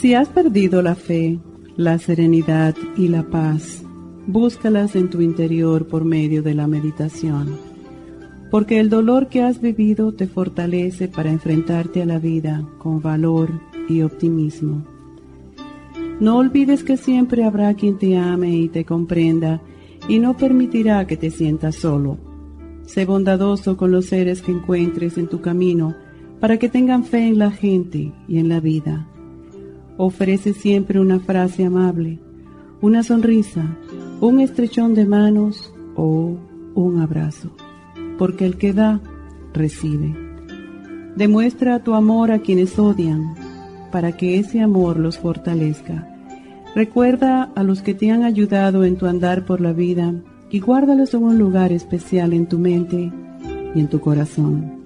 Si has perdido la fe, la serenidad y la paz, búscalas en tu interior por medio de la meditación, porque el dolor que has vivido te fortalece para enfrentarte a la vida con valor y optimismo. No olvides que siempre habrá quien te ame y te comprenda y no permitirá que te sientas solo. Sé bondadoso con los seres que encuentres en tu camino para que tengan fe en la gente y en la vida ofrece siempre una frase amable, una sonrisa, un estrechón de manos o un abrazo, porque el que da, recibe. Demuestra tu amor a quienes odian, para que ese amor los fortalezca. Recuerda a los que te han ayudado en tu andar por la vida y guárdalos en un lugar especial en tu mente y en tu corazón.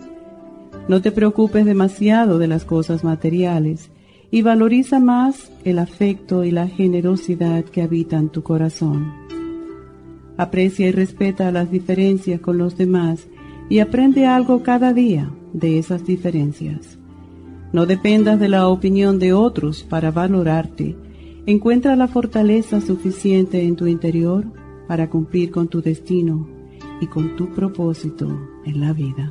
No te preocupes demasiado de las cosas materiales, y valoriza más el afecto y la generosidad que habitan tu corazón. Aprecia y respeta las diferencias con los demás y aprende algo cada día de esas diferencias. No dependas de la opinión de otros para valorarte. Encuentra la fortaleza suficiente en tu interior para cumplir con tu destino y con tu propósito en la vida.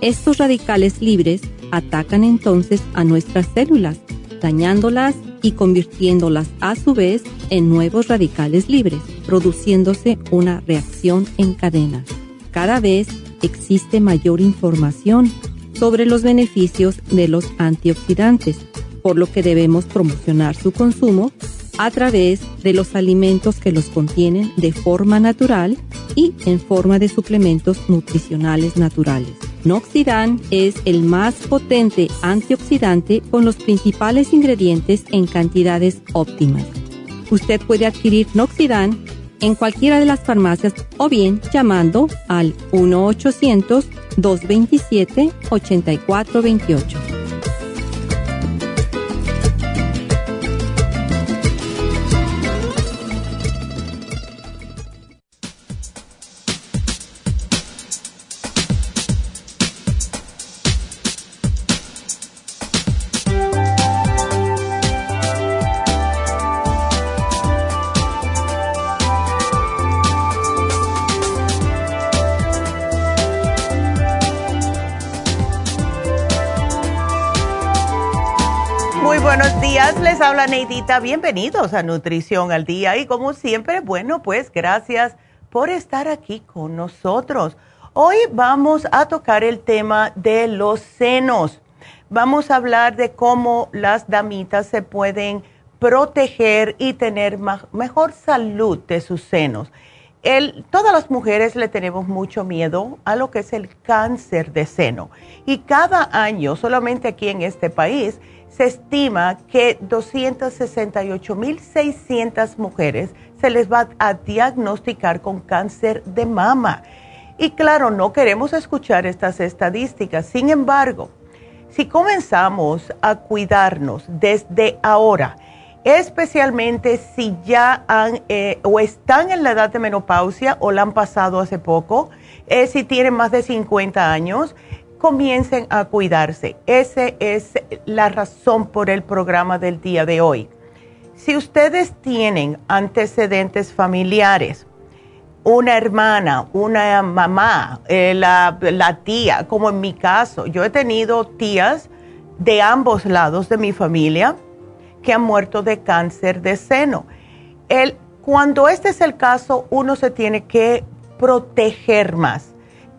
estos radicales libres atacan entonces a nuestras células, dañándolas y convirtiéndolas a su vez en nuevos radicales libres, produciéndose una reacción en cadena. Cada vez existe mayor información sobre los beneficios de los antioxidantes, por lo que debemos promocionar su consumo a través de los alimentos que los contienen de forma natural y en forma de suplementos nutricionales naturales. Noxidan es el más potente antioxidante con los principales ingredientes en cantidades óptimas. Usted puede adquirir Noxidan en cualquiera de las farmacias o bien llamando al 1-800-227-8428. Habla Neidita, bienvenidos a Nutrición al Día y como siempre, bueno, pues gracias por estar aquí con nosotros. Hoy vamos a tocar el tema de los senos. Vamos a hablar de cómo las damitas se pueden proteger y tener mejor salud de sus senos. todas las mujeres le tenemos mucho miedo a lo que es el cáncer de seno y cada año, solamente aquí en este país, se estima que 268.600 mujeres se les va a diagnosticar con cáncer de mama. Y claro, no queremos escuchar estas estadísticas. Sin embargo, si comenzamos a cuidarnos desde ahora, especialmente si ya han eh, o están en la edad de menopausia o la han pasado hace poco, eh, si tienen más de 50 años, comiencen a cuidarse. Esa es la razón por el programa del día de hoy. Si ustedes tienen antecedentes familiares, una hermana, una mamá, eh, la, tía, como en mi caso, yo he tenido tías de ambos lados de mi familia que han muerto de cáncer de seno. El, cuando este es el caso, uno se tiene que proteger más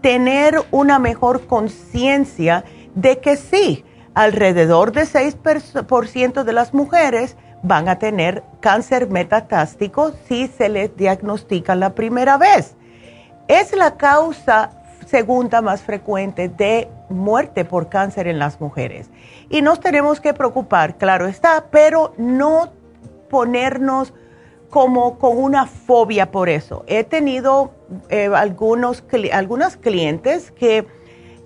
tener una mejor conciencia de que sí, alrededor de 6% de las mujeres van a tener cáncer metatástico si se les diagnostica la primera vez. Es la causa segunda más frecuente de muerte por cáncer en las mujeres. Y nos tenemos que preocupar, claro está, pero no ponernos como con una fobia por eso. He tenido eh, algunos, algunas clientes que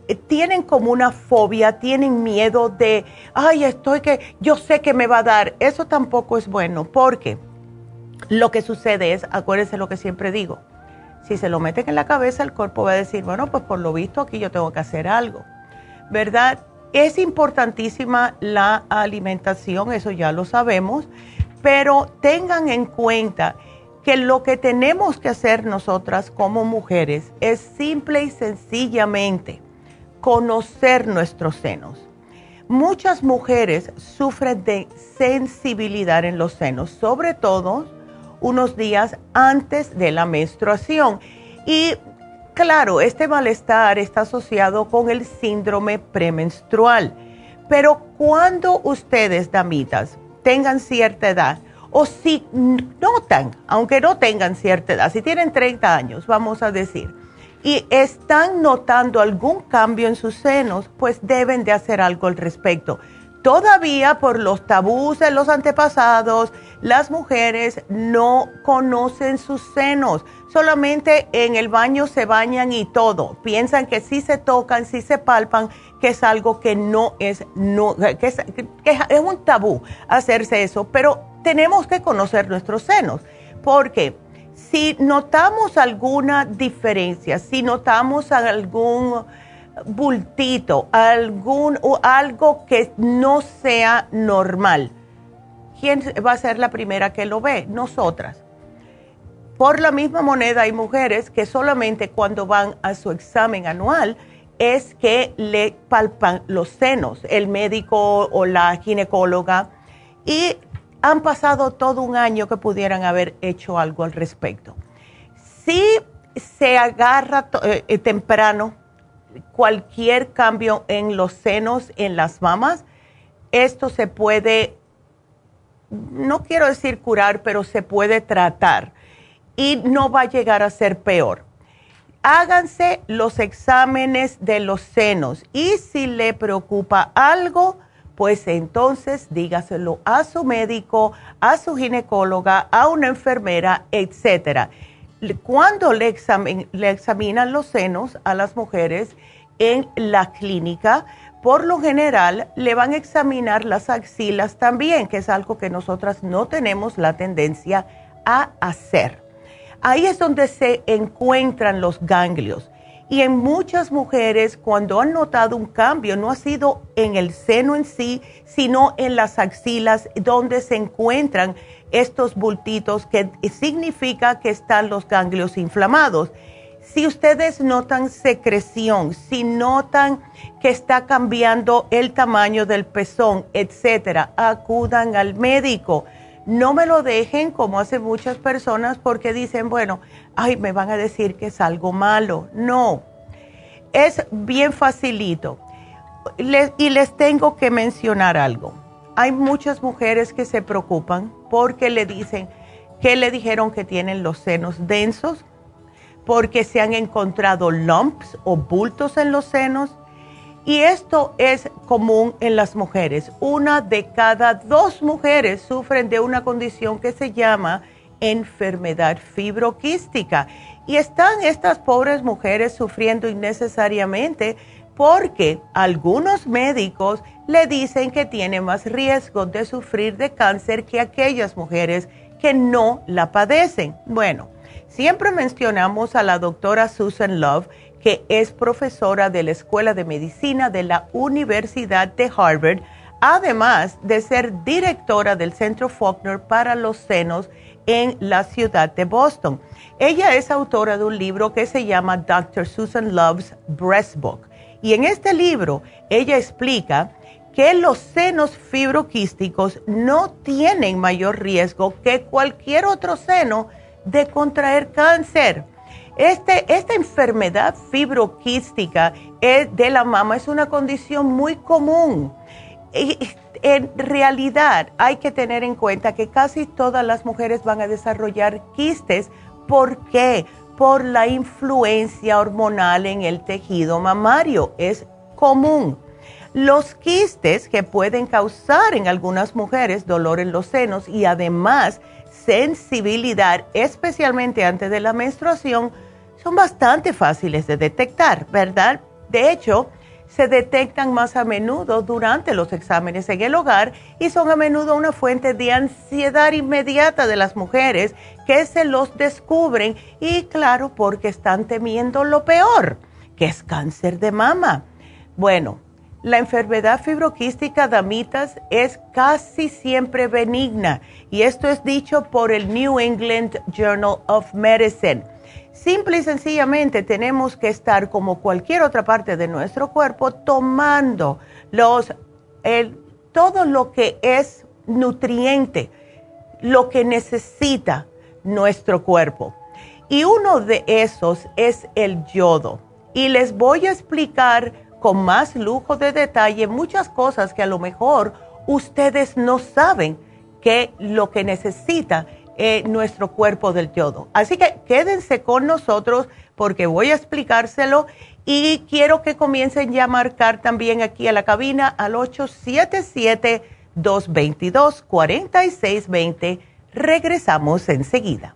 eh, tienen como una fobia, tienen miedo de, ay, estoy que, yo sé que me va a dar. Eso tampoco es bueno, porque lo que sucede es, acuérdense lo que siempre digo, si se lo meten en la cabeza, el cuerpo va a decir, bueno, pues por lo visto aquí yo tengo que hacer algo, ¿verdad? Es importantísima la alimentación, eso ya lo sabemos pero tengan en cuenta que lo que tenemos que hacer nosotras como mujeres es simple y sencillamente conocer nuestros senos. Muchas mujeres sufren de sensibilidad en los senos, sobre todo unos días antes de la menstruación. Y claro, este malestar está asociado con el síndrome premenstrual. Pero cuando ustedes, damitas, tengan cierta edad o si notan, aunque no tengan cierta edad, si tienen 30 años, vamos a decir, y están notando algún cambio en sus senos, pues deben de hacer algo al respecto. Todavía por los tabús de los antepasados, las mujeres no conocen sus senos, solamente en el baño se bañan y todo. Piensan que si se tocan, si se palpan, que es algo que no es, no, que es, es un tabú hacerse eso, pero tenemos que conocer nuestros senos, porque si notamos alguna diferencia, si notamos algún bultito, algún o algo que no sea normal, ¿quién va a ser la primera que lo ve? Nosotras. Por la misma moneda hay mujeres que solamente cuando van a su examen anual es que le palpan los senos, el médico o la ginecóloga, y han pasado todo un año que pudieran haber hecho algo al respecto. Si se agarra eh, eh, temprano cualquier cambio en los senos, en las mamas, esto se puede, no quiero decir curar, pero se puede tratar y no va a llegar a ser peor háganse los exámenes de los senos y si le preocupa algo, pues entonces dígaselo a su médico, a su ginecóloga, a una enfermera, etcétera. Cuando le, le examinan los senos a las mujeres en la clínica, por lo general le van a examinar las axilas también, que es algo que nosotras no tenemos la tendencia a hacer. Ahí es donde se encuentran los ganglios. Y en muchas mujeres, cuando han notado un cambio, no ha sido en el seno en sí, sino en las axilas, donde se encuentran estos bultitos, que significa que están los ganglios inflamados. Si ustedes notan secreción, si notan que está cambiando el tamaño del pezón, etcétera, acudan al médico no me lo dejen como hacen muchas personas porque dicen, bueno, ay, me van a decir que es algo malo. No, es bien facilito. y les tengo que mencionar algo. Hay muchas mujeres que se preocupan porque le dicen que le dijeron que tienen los senos densos, porque se han encontrado lumps o bultos en los senos. Y esto es común en las mujeres. Una de cada dos mujeres sufren de una condición que se llama enfermedad fibroquística. Y están estas pobres mujeres sufriendo innecesariamente porque algunos médicos le dicen que tiene más riesgo de sufrir de cáncer que aquellas mujeres que no la padecen. Bueno, siempre mencionamos a la doctora Susan Love, que es profesora de la Escuela de Medicina de la Universidad de Harvard, además de ser directora del Centro Faulkner para los senos en la ciudad de Boston. Ella es autora de un libro que se llama Dr. Susan Love's Breast Book. Y en este libro ella explica que los senos fibroquísticos no tienen mayor riesgo que cualquier otro seno de contraer cáncer. Este, esta enfermedad fibroquística de la mama es una condición muy común. Y en realidad hay que tener en cuenta que casi todas las mujeres van a desarrollar quistes. ¿Por qué? Por la influencia hormonal en el tejido mamario. Es común. Los quistes que pueden causar en algunas mujeres dolor en los senos y además sensibilidad, especialmente antes de la menstruación, son bastante fáciles de detectar, ¿verdad? De hecho, se detectan más a menudo durante los exámenes en el hogar y son a menudo una fuente de ansiedad inmediata de las mujeres que se los descubren y claro, porque están temiendo lo peor, que es cáncer de mama. Bueno, la enfermedad fibroquística damitas es casi siempre benigna y esto es dicho por el New England Journal of Medicine. Simple y sencillamente tenemos que estar como cualquier otra parte de nuestro cuerpo tomando los, todo lo que es nutriente, lo que necesita nuestro cuerpo. Y uno de esos es el yodo. Y les voy a explicar con más lujo de detalle muchas cosas que a lo mejor ustedes no saben que lo que necesita eh, nuestro cuerpo del yodo. Así que quédense con nosotros porque voy a explicárselo y quiero que comiencen ya a marcar también aquí a la cabina al 877-222-4620. Regresamos enseguida.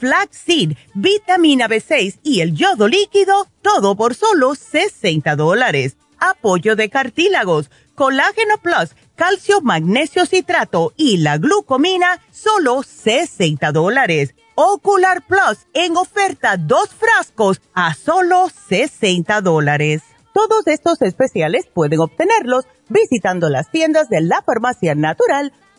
flaxseed, vitamina B6 y el yodo líquido, todo por solo 60 dólares. Apoyo de cartílagos, colágeno plus, calcio, magnesio citrato y la glucomina, solo 60 dólares Ocular Plus en oferta dos frascos a solo 60 dólares. Todos estos especiales pueden obtenerlos visitando las tiendas de la farmacia natural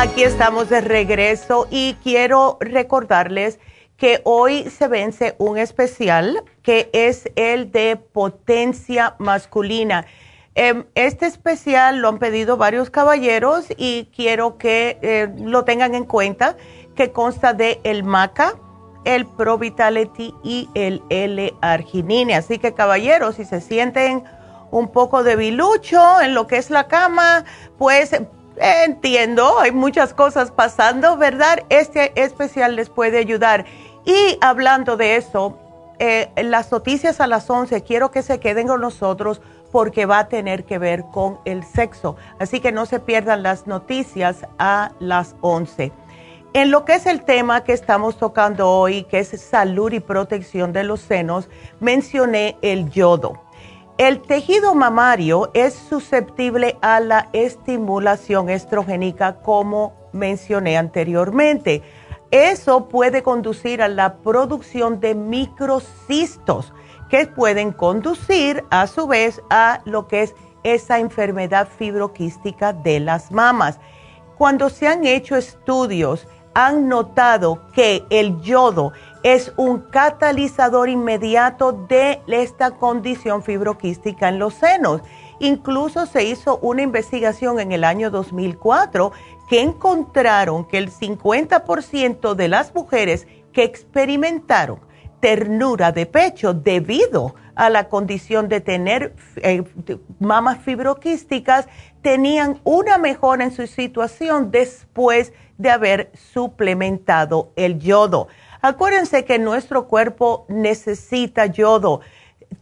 Aquí estamos de regreso y quiero recordarles que hoy se vence un especial que es el de potencia masculina. Em, este especial lo han pedido varios caballeros y quiero que eh, lo tengan en cuenta, que consta de el maca, el Pro Vitality y el L-Arginine. Así que caballeros, si se sienten un poco debilucho en lo que es la cama, pues entiendo, hay muchas cosas pasando, ¿verdad? Este especial les puede ayudar. Y hablando de eso, eh, las noticias a las 11, quiero que se queden con nosotros porque va a tener que ver con el sexo. Así que no se pierdan las noticias a las 11. En lo que es el tema que estamos tocando hoy, que es salud y protección de los senos, mencioné el yodo. El tejido mamario es susceptible a la estimulación estrogénica como mencioné anteriormente eso puede conducir a la producción de microcistos que pueden conducir a su vez a lo que es esa enfermedad fibroquística de las mamas. Cuando se han hecho estudios, han notado que el yodo es un catalizador inmediato de esta condición fibroquística en los senos. Incluso se hizo una investigación en el año 2004 que encontraron que el 50% de las mujeres que experimentaron ternura de pecho debido a la condición de tener eh, mamas fibroquísticas tenían una mejora en su situación después de haber suplementado el yodo. Acuérdense que nuestro cuerpo necesita yodo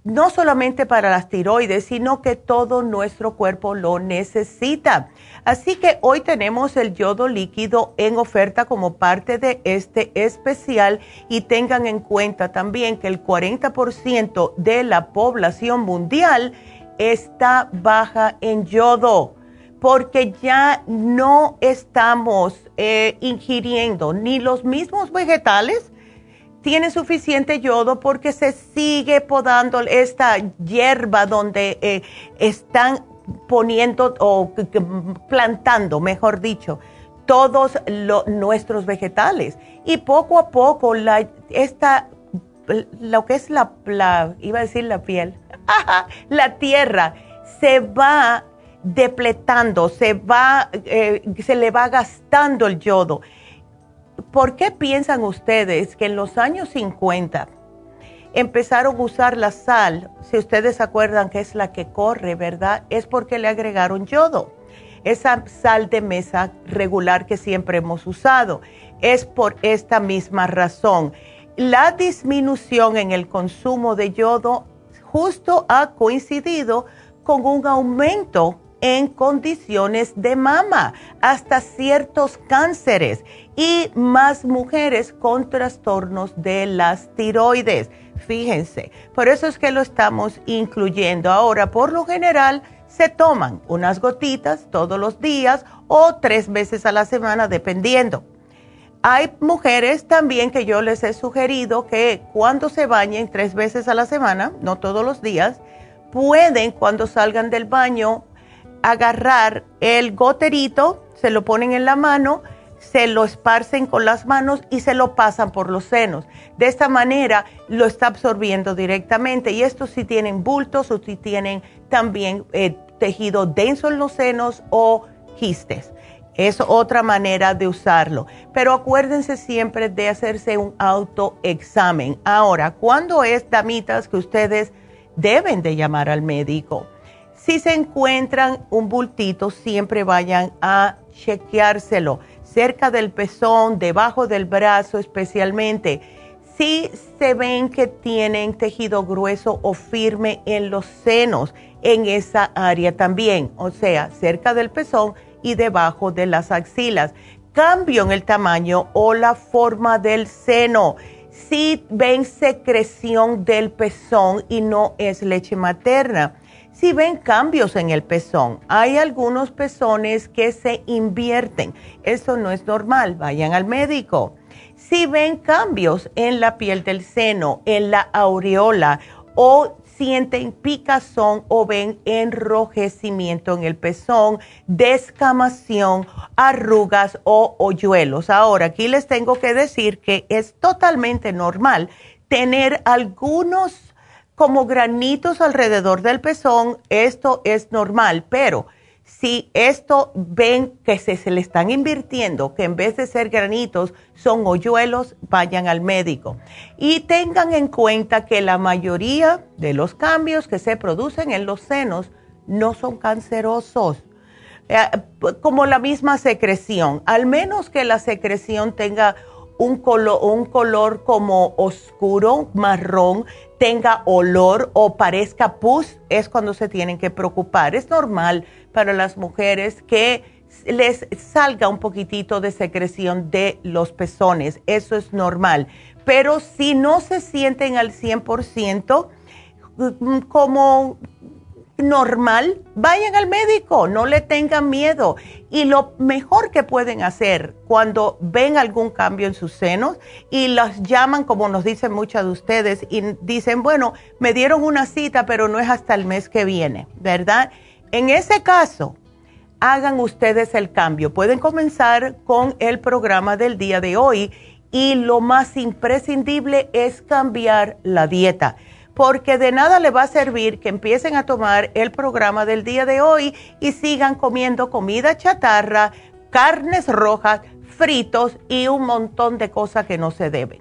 no solamente para las tiroides, sino que todo nuestro cuerpo lo necesita. Así que hoy tenemos el yodo líquido en oferta como parte de este especial y tengan en cuenta también que el 40% de la población mundial está baja en yodo porque ya no estamos eh, ingiriendo ni los mismos vegetales, tiene suficiente yodo porque se sigue podando esta hierba donde eh, están poniendo o plantando, mejor dicho, todos nuestros vegetales. Y poco a poco la, esta, lo que es la, iba a decir la piel, la tierra se va depletando, se va, eh, se le va gastando el yodo ¿Por qué piensan ustedes que en los años 50 empezaron a usar la sal? Si ustedes acuerdan que es la que corre, ¿verdad? Es porque le agregaron yodo. Esa sal de mesa regular que siempre hemos usado. Es por esta misma razón. La disminución en el consumo de yodo justo ha coincidido con un aumento en condiciones de mama, hasta ciertos cánceres y más mujeres con trastornos de las tiroides. Fíjense, por eso es que lo estamos incluyendo. Ahora, por lo general, se toman unas gotitas todos los días o tres veces a la semana, dependiendo. Hay mujeres también que yo les he sugerido que cuando se bañen tres veces a la semana, no todos los días, pueden cuando salgan del baño agarrar el goterito, se lo ponen en la mano, se lo esparcen con las manos y se lo pasan por los senos. De esta manera lo está absorbiendo directamente. Y esto si tienen bultos o si tienen también eh, tejido denso en los senos o quistes. Es otra manera de usarlo. Pero acuérdense siempre de hacerse un autoexamen. Ahora, ¿cuándo es, damitas, que ustedes deben de llamar al médico? Si se encuentran un bultito, siempre vayan a chequeárselo cerca del pezón, debajo del brazo especialmente. Si se ven que tienen tejido grueso o firme en los senos, en esa área también, o sea, cerca del pezón y debajo de las axilas. Cambio en el tamaño o la forma del seno. Si ven secreción del pezón y no es leche materna si ven cambios en el pezón, hay algunos pezones que se invierten. Eso no es normal, vayan al médico. Si ven cambios en la piel del seno, en la aureola o sienten picazón o ven enrojecimiento en el pezón, descamación, arrugas o hoyuelos. Ahora, aquí les tengo que decir que es totalmente normal tener algunos como granitos alrededor del pezón, esto es normal, pero si esto ven que se, le están invirtiendo, que en vez de ser granitos son hoyuelos, vayan al médico. Y tengan en cuenta que la mayoría de los cambios que se producen en los senos no son cancerosos, eh, como la misma secreción, al menos que la secreción tenga un color, un color como oscuro, marrón, tenga olor o parezca pus, es cuando se tienen que preocupar. Es normal para las mujeres que les salga un poquitito de secreción de los pezones, eso es normal. Pero si no se sienten al 100%, mm, como normal, vayan al médico, no le tengan miedo. Y lo mejor que pueden hacer cuando ven algún cambio en sus senos y las llaman, como nos dicen muchas de ustedes, y dicen, bueno, me dieron una cita, pero no es hasta el mes que viene, ¿verdad? En ese caso, hagan ustedes el cambio. Pueden comenzar con el programa del día de hoy y lo más imprescindible es cambiar la dieta porque de nada le va a servir que empiecen a tomar el programa del día de hoy y sigan comiendo comida chatarra, carnes rojas, fritos y un montón de cosas que no se deben.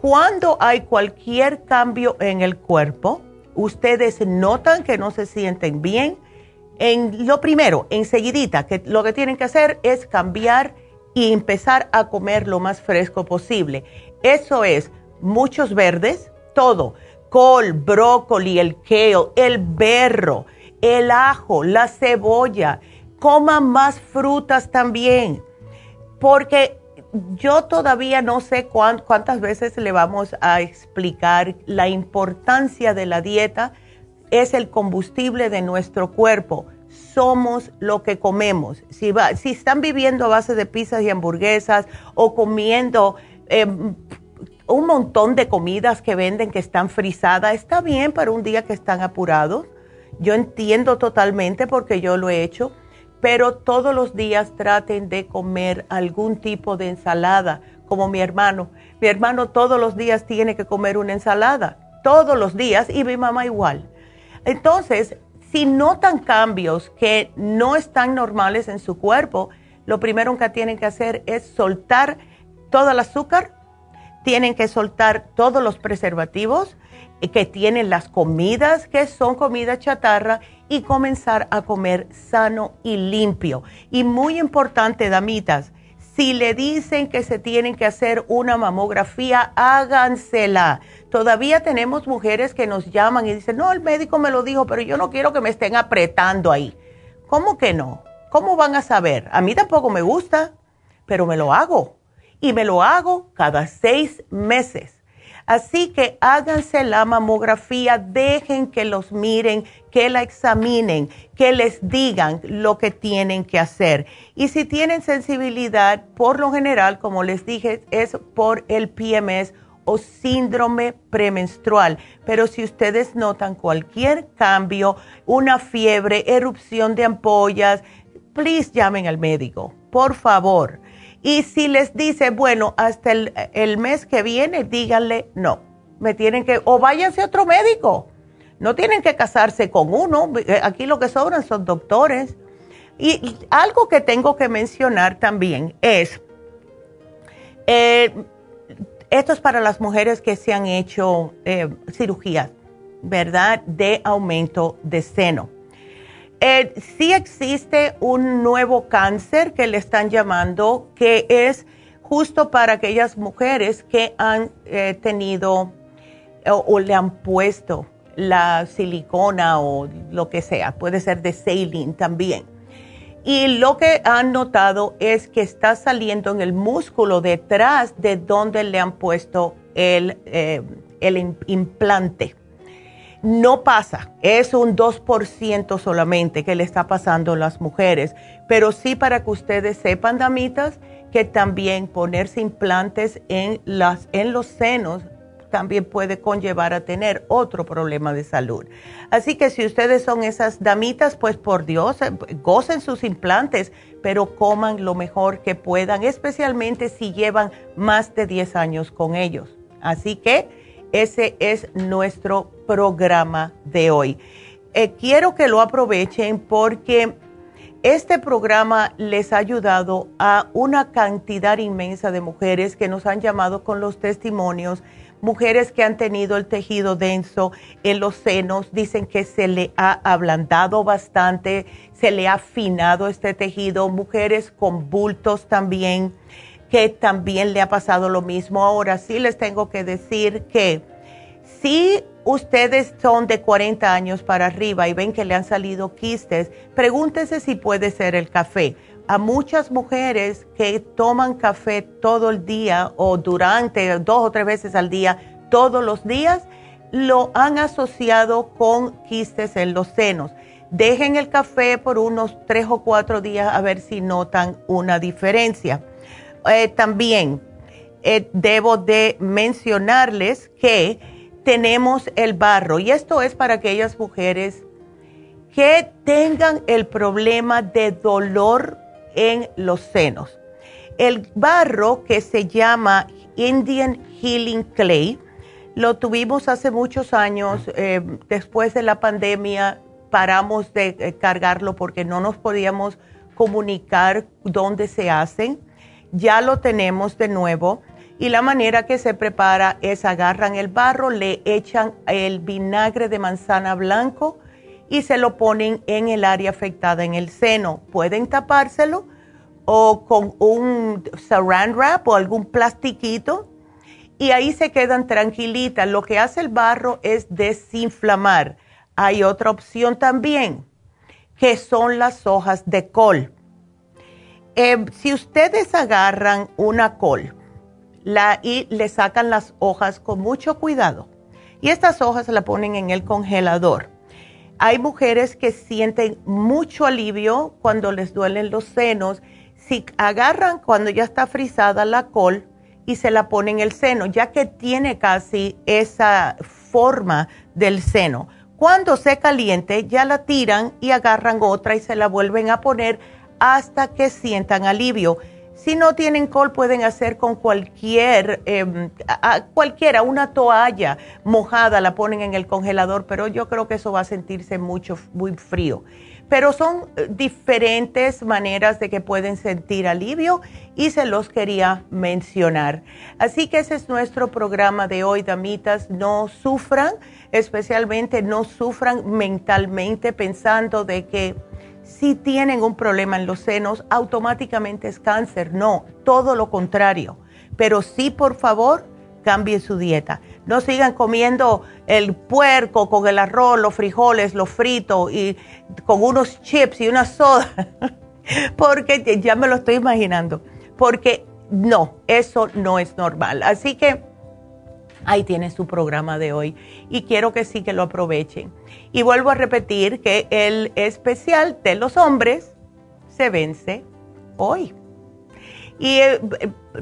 Cuando hay cualquier cambio en el cuerpo, ustedes notan que no se sienten bien, en lo primero, enseguidita, que lo que tienen que hacer es cambiar y empezar a comer lo más fresco posible. Eso es muchos verdes, todo col, brócoli, el kale, el berro, el ajo, la cebolla. Coman más frutas también, porque yo todavía no sé cuántas veces le vamos a explicar la importancia de la dieta. Es el combustible de nuestro cuerpo. Somos lo que comemos. Si, están viviendo a base de pizzas y hamburguesas o comiendo em, un montón de comidas que venden que están frisadas. Está bien para un día que están apurados. Yo entiendo totalmente porque yo lo he hecho, pero todos los días traten de comer algún tipo de ensalada, como mi hermano. Mi hermano todos los días tiene que comer una ensalada, todos los días, y mi mamá igual. Entonces, si notan cambios que no están normales en su cuerpo, lo primero que tienen que hacer es soltar todo el azúcar tienen que soltar todos los preservativos que tienen las comidas que son comida chatarra y comenzar a comer sano y limpio. Y muy importante, damitas, si le dicen que se tienen que hacer una mamografía, hágansela. Todavía tenemos mujeres que nos llaman y dicen, no, el médico me lo dijo, pero yo no quiero que me estén apretando ahí. ¿Cómo que no? ¿Cómo van a saber? A mí tampoco me gusta, pero me lo hago y me lo hago cada seis meses. Así que háganse la mamografía, dejen que los miren, que la examinen, que les digan lo que tienen que hacer. Y si tienen sensibilidad, por lo general, como les dije, es por el PMS o síndrome premenstrual. Pero si ustedes notan cualquier cambio, una fiebre, erupción de ampollas, please llamen al médico, por favor. Y si les dice, bueno, hasta el, mes que viene, díganle, no, me tienen que, o váyanse a otro médico. No tienen que casarse con uno. Eh, aquí lo que sobran son doctores. Y algo que tengo que mencionar también es, eh, esto es para las mujeres que se han hecho eh, cirugías, ¿verdad? De aumento de seno. Eh, sí existe un nuevo cáncer que le están llamando, que es justo para aquellas mujeres que han eh, tenido o, le han puesto la silicona o lo que sea, puede ser de saline también. Y lo que han notado es que está saliendo en el músculo detrás de donde le han puesto el, eh, el implante. No pasa, es un 2% solamente que le está pasando a las mujeres, pero sí para que ustedes sepan, damitas, que también ponerse implantes en, las, en los senos también puede conllevar a tener otro problema de salud. Así que si ustedes son esas damitas, pues por Dios, eh, gocen sus implantes, pero coman lo mejor que puedan, especialmente si llevan más de 10 años con ellos. Así que ese es nuestro programa de hoy. Eh, quiero que lo aprovechen porque este programa les ha ayudado a una cantidad inmensa de mujeres que nos han llamado con los testimonios, mujeres que han tenido el tejido denso en los senos, dicen que se le ha ablandado bastante, se le ha afinado este tejido, mujeres con bultos también, que también le ha pasado lo mismo. Ahora sí les tengo que decir que si ustedes son de 40 años para arriba y ven que le han salido quistes, pregúntese si puede ser el café. A muchas mujeres que toman café todo el día o durante dos o tres veces al día, todos los días, lo han asociado con quistes en los senos. Dejen el café por unos tres o cuatro días a ver si notan una diferencia. Eh, también eh, debo de mencionarles que tenemos el barro y esto es para aquellas mujeres que tengan el problema de dolor en los senos. El barro que se llama Indian Healing Clay lo tuvimos hace muchos años. Eh, después de la pandemia paramos de eh, cargarlo porque no nos podíamos comunicar dónde se hacen. Ya lo tenemos de nuevo y la manera que se prepara es agarran el barro, le echan el vinagre de manzana blanco y se lo ponen en el área afectada en el seno. Pueden tapárselo o con un saran wrap o algún plastiquito y ahí se quedan tranquilitas. Lo que hace el barro es desinflamar. Hay otra opción también, que son las hojas de col. Eh, si ustedes agarran una col, y le sacan las hojas con mucho cuidado. Y estas hojas la ponen en el congelador. Hay mujeres que sienten mucho alivio cuando les duelen los senos. Si agarran cuando ya está frisada la col y se la ponen en el seno, ya que tiene casi esa forma del seno. Cuando se caliente, ya la tiran y agarran otra y se la vuelven a poner hasta que sientan alivio si no tienen col, pueden hacer con cualquier, em, cualquiera, una toalla mojada, la ponen en el congelador, pero yo creo que eso va a sentirse mucho, muy frío. Pero son eh, diferentes maneras de que pueden sentir alivio y se los quería mencionar. Así que ese es nuestro programa de hoy, damitas. No sufran, especialmente no sufran mentalmente pensando de que si tienen un problema en los senos, automáticamente es cáncer. No, todo lo contrario. Pero sí, por favor, cambien su dieta. No sigan comiendo el puerco con el arroz, los frijoles, los fritos y con unos chips y una soda. Porque ya me lo estoy imaginando. Porque no, eso no es normal. Así que ahí tiene su programa de hoy y quiero que sí que lo aprovechen. Y vuelvo a repetir que el especial de los hombres se vence hoy. Y eh,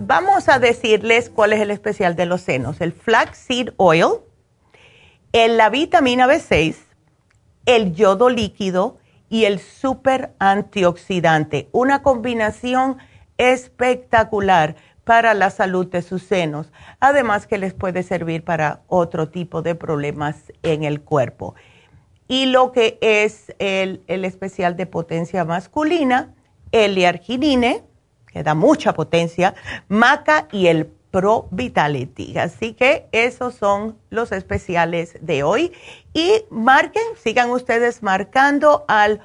vamos a decirles cuál es el especial de los senos. El flaxseed oil, la vitamina B6, el yodo líquido y el super antioxidante. Una combinación espectacular para la salud de sus senos, además que les puede servir para otro tipo de problemas en el cuerpo. y lo que es el, especial de potencia masculina, el arginine, que da mucha potencia, maca y el Pro Vitality. Así que esos son los especiales de hoy. Y marquen, sigan ustedes marcando al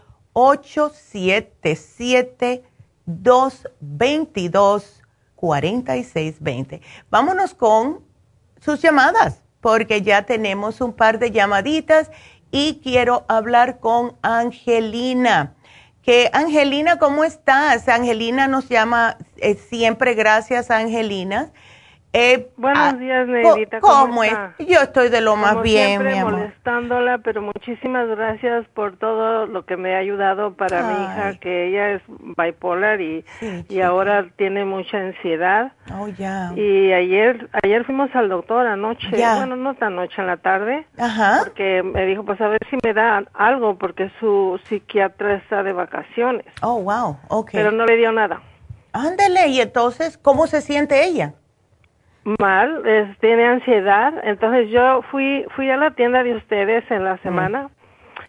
877-222-4620. Vámonos con sus llamadas, porque ya tenemos un par de llamaditas y quiero hablar con Angelina. Que Angelina, ¿cómo estás? Angelina nos llama eh, siempre, gracias Angelina. Eh, Buenos ah, días, Neidita. ¿Cómo, es? Yo estoy de lo más bien, mi amor. molestándola, pero muchísimas gracias por todo lo que me ha ayudado para mi hija, que ella es bipolar y, y ahora tiene mucha ansiedad. Oh, ya. Y ayer ayer fuimos al doctor anoche, bueno, no tan noche, en la tarde, Ajá. porque me dijo, pues a ver si me da algo, porque su psiquiatra está de vacaciones. Oh, wow, ok. Pero no le dio nada. Ándele, y entonces, ¿cómo se siente ella? Mal, tiene ansiedad. Entonces yo fui fui a la tienda de ustedes en la mm. semana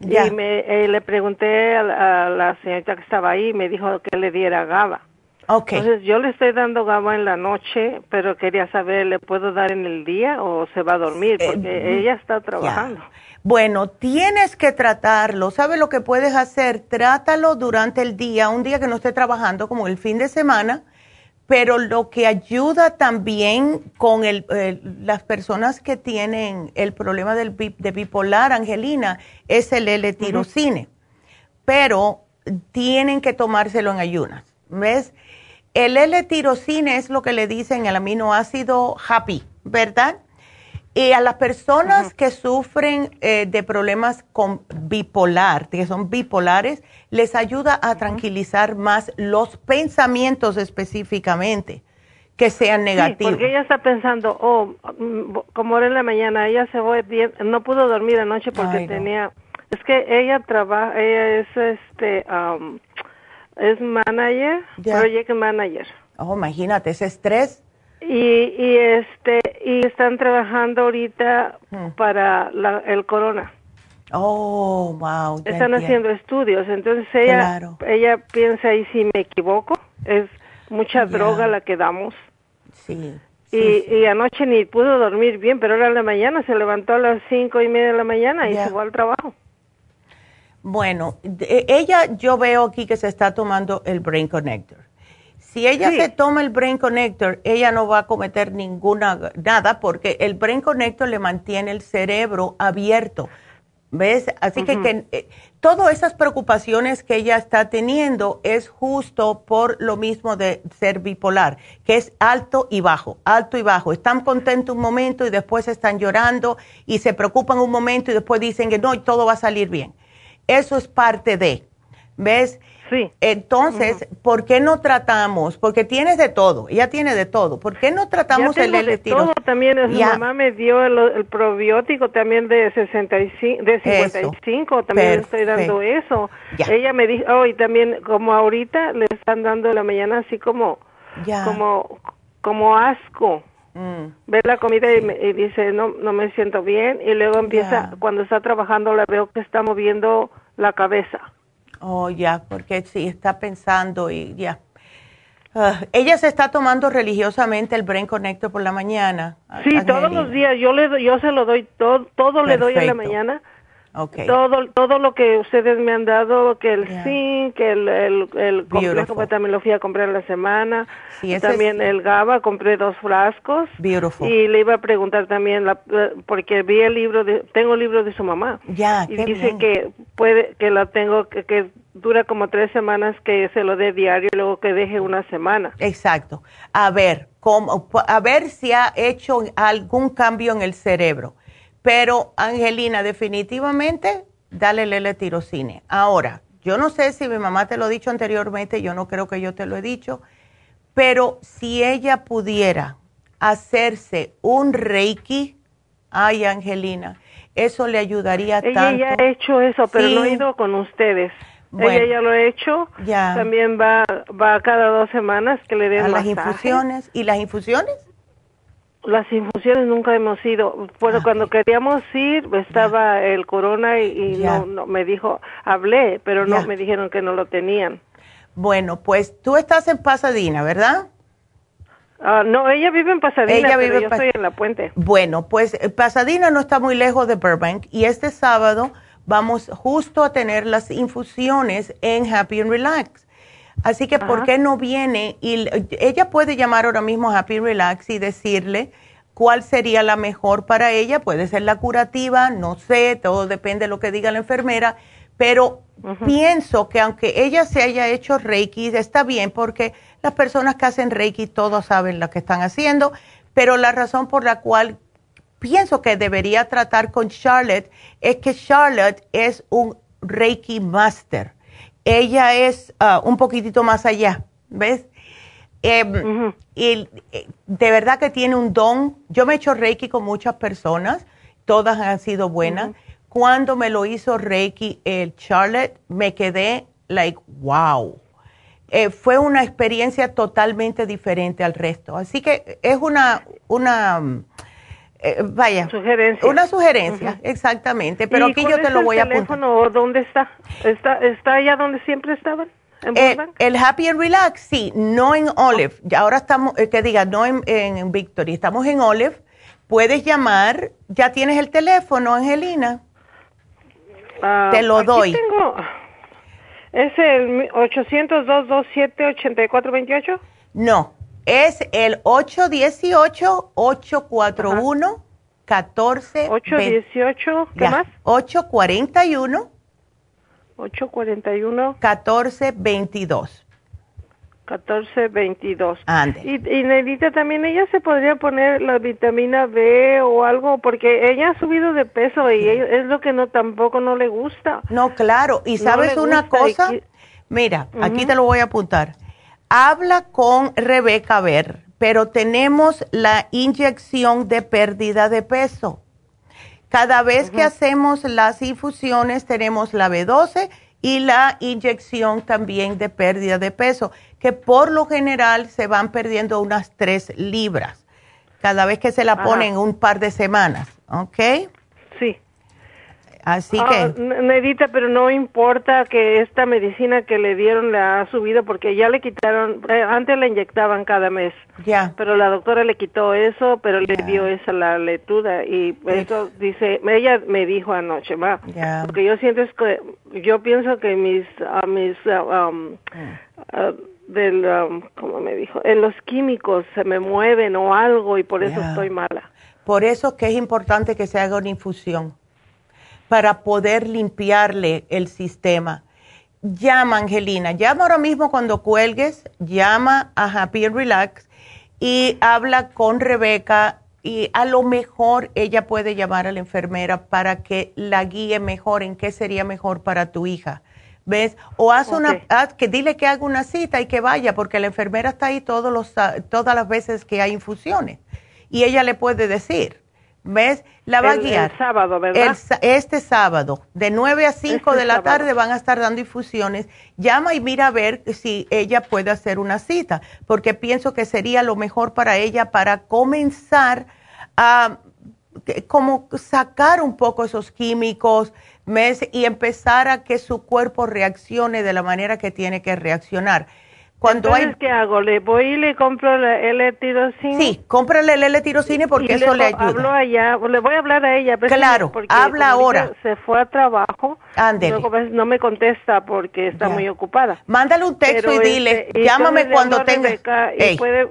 y me, eh, le pregunté a la, señorita que estaba ahí y me dijo que le diera GABA. Okay. Entonces yo le estoy dando GABA en la noche, pero quería saber, ¿le puedo dar en el día o se va a dormir? Eh, Porque mm, ella está trabajando. Bueno, tienes que tratarlo. ¿Sabes lo que puedes hacer? Trátalo durante el día, un día que no esté trabajando, como el fin de semana pero lo que ayuda también con el, las personas que tienen el problema del, de bipolar, Angelina, es el L-tirocine. Pero tienen que tomárselo en ayunas. ¿Ves? El L-tirocine es lo que le dicen el aminoácido happy, ¿verdad? Y a las personas que sufren eh, de problemas con bipolar, que son bipolares, les ayuda a tranquilizar más los pensamientos específicamente que sean negativos. Sí, porque ella está pensando, oh, mm, como era en la mañana, ella se fue bien, no pudo dormir anoche porque tenía, es que ella trabaja, ella es este, um, es manager, project manager. Oh, imagínate, ese estrés y, y este y están trabajando ahorita hmm. para la, el corona. Oh, wow. Están haciendo estudios, entonces ella ella piensa y si me equivoco es mucha droga la que damos. Sí. y, y anoche ni pudo dormir bien, pero ahora en la mañana se levantó a las cinco y media de la mañana y se fue al trabajo. Bueno, ella yo veo aquí que se está tomando el Brain Connector. Si ella se toma el Brain Connector, ella no va a cometer ninguna nada porque el Brain Connector le mantiene el cerebro abierto. ¿Ves? Así que, eh, todas esas preocupaciones que ella está teniendo es justo por lo mismo de ser bipolar, que es alto y bajo, alto y bajo. Están contentos un momento y después están llorando y se preocupan un momento y después dicen que no, todo va a salir bien. Eso es parte de, ¿ves? Sí. Entonces, ¿por qué no tratamos? Porque tienes de todo, ella tiene de todo. ¿Por qué no tratamos el l todo también, su mamá me dio el, probiótico también de 65, de 55, también estoy dando eso. Ella me dijo, oh, y también como ahorita le están dando en la mañana así como, como, como asco. Mm. Ve la comida y, dice, no, no me siento bien. Y luego empieza, cuando está trabajando, la veo que está moviendo la cabeza. Oh, ya, porque sí, está pensando y ya. Ah, ella se está tomando religiosamente el Brain Connector por la mañana. Sí, todos los días. Yo le yo se lo doy todo, todo le doy en la mañana Okay. Todo, todo lo que ustedes me han dado, que el zinc, el, el, el complejo, pues también lo fui a comprar la semana. también el GABA, compré dos frascos. Y le iba a preguntar también, la, porque vi el libro, de, tengo el libro de su mamá. Ya, y dice que puede, que la tengo, que, que dura como tres semanas que se lo dé diario y luego que deje una semana. Exacto. A ver, cómo, a ver si ha hecho algún cambio en el cerebro pero, Angelina, definitivamente, dale el tirocine. Ahora, yo no sé si mi mamá te lo ha dicho anteriormente, yo no creo que yo te lo he dicho, pero si ella pudiera hacerse un reiki, ay, Angelina, eso le ayudaría ella tanto. Ella ya ha hecho eso, pero no he ido con ustedes. ella ya lo ha hecho. Ya. También va, va cada dos semanas que le den las infusiones. ¿Y las infusiones? Las infusiones nunca hemos ido. Bueno, ah, cuando queríamos ir estaba el corona y, no, me dijo, hablé, pero no me dijeron que no lo tenían. Bueno, pues tú estás en Pasadena, ¿verdad? Ah, no, ella vive en Pasadena, ella vive yo estoy en la puente. Bueno, pues eh, Pasadena no está muy lejos de Burbank y este sábado vamos justo a tener las infusiones en Happy and Relax. Así que, ¿por qué no viene? Y ella puede llamar ahora mismo a Happy Relax y decirle cuál sería la mejor para ella. Puede ser la curativa, no sé, todo depende de lo que diga la enfermera. Pero pienso que aunque ella se haya hecho Reiki, está bien porque las personas que hacen Reiki todos saben lo que están haciendo. Pero la razón por la cual pienso que debería tratar con Charlotte es que Charlotte es un Reiki Master ella es ah, un poquitito más allá, ¿ves? Em, y eh, de verdad que tiene un don. Yo me he hecho Reiki con muchas personas, todas han sido buenas. Cuando me lo hizo Reiki el Charlotte, me quedé like, wow. Eh, fue una experiencia totalmente diferente al resto. Así que es una, una eh, vaya, una sugerencia, exactamente, pero aquí yo te lo voy a apuntar. ¿Dónde está? ¿Está, está allá donde siempre estaban? ¿En eh, el Happy and Relax, sí, no en Olive. Ahora estamos, eh, que diga, no en, en, Victory, estamos en Olive. Puedes llamar, ya tienes el teléfono, Angelina. Ah, te lo doy. Tengo, ¿Es el 800-227-8428? No, es el 818-841-14. 818, ¿qué más? 841. 841. 1422. 1422. Ande. Y, y Nedita, también ella se podría poner la vitamina B o algo, porque ella ha subido de peso y es lo que no tampoco no le gusta. No, claro. ¿Y sabes una cosa? Mira, aquí te lo voy a apuntar habla con Rebeca ver, pero tenemos la inyección de pérdida de peso. Cada vez que hacemos las infusiones tenemos la B12 y la inyección también de pérdida de peso, que por lo general se van perdiendo unas tres libras cada vez que se la ponen un par de semanas, ¿ok? Sí. Así ah, que. Nedita, pero no importa que esta medicina que le dieron la ha subido porque ya le quitaron, eh, antes la inyectaban cada mes. Ya. Pero la doctora le quitó eso, pero le dio esa la letuda y eso dice, ella me dijo anoche, va. Porque yo siento es que, yo pienso que mis, a mis, um, mm. del, um, ¿cómo me dijo? En los químicos se me mueven o algo y por eso estoy mala. Por eso que es importante que se haga una infusión para poder limpiarle el sistema. Llama, Angelina, llama ahora mismo cuando cuelgues, llama a Happy and Relax y habla con Rebeca y a lo mejor ella puede llamar a la enfermera para que la guíe mejor en qué sería mejor para tu hija. ¿Ves? O haz una, que dile que haga una cita y que vaya, porque la enfermera está ahí todos los, todas las veces que hay infusiones. Y ella le puede decir, ¿Ves? La va a guiar. El sábado, ¿verdad? este sábado, de 9 a 5 este de la tarde van a estar dando infusiones. Llama y mira a ver si ella puede hacer una cita, porque pienso que sería lo mejor para ella para comenzar a como sacar un poco esos químicos ¿ves? y empezar a que su cuerpo reaccione de la manera que tiene que reaccionar cuando hay... ¿qué hago? ¿Le voy y le compro el L-tirocine? Sí, cómprale el L-tirocine porque eso le, ayuda. Hablo allá, le voy a hablar a ella. Claro, habla ahora. Se fue a trabajo. Luego pues, no me contesta porque está muy ocupada. Mándale un texto y dile, este, llámame cuando tenga... y puede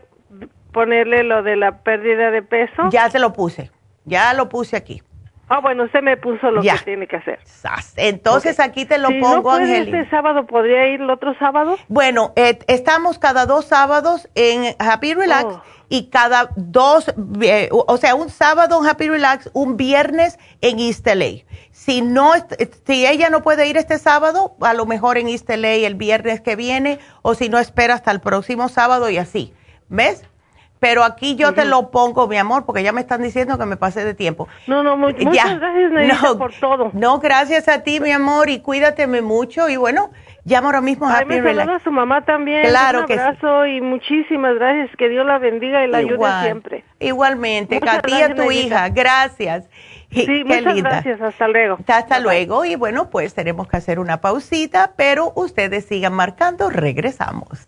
ponerle lo de la pérdida de peso. Ya te lo puse, ya lo puse aquí. Ah, bueno, usted me puso lo que tiene que hacer. Entonces aquí te lo pongo, no este sábado, ¿podría ir el otro sábado? Bueno, eh, estamos cada dos sábados en Happy Relax oh. y cada dos, eh, o sea, un sábado en Happy Relax, un viernes en East LA. Si, no, si ella no puede ir este sábado, a lo mejor en East LA el viernes que viene, o si no, espera hasta el próximo sábado y así. ¿Ves? Pero aquí yo te lo pongo, mi amor, porque ya me están diciendo que me pasé de tiempo. No, no, muchas gracias, Neidita, por todo. No, gracias a ti, mi amor, y cuídateme mucho. Y bueno, llamo ahora mismo a Happy me a su mamá también. Claro Un abrazo y muchísimas gracias. Que Dios la bendiga y la ayude siempre. Igualmente, Katia, a tu hija. Gracias. Sí, muchas gracias. Hasta luego. Hasta luego. Y bueno, pues tenemos que hacer una pausita, pero ustedes sigan marcando. Regresamos.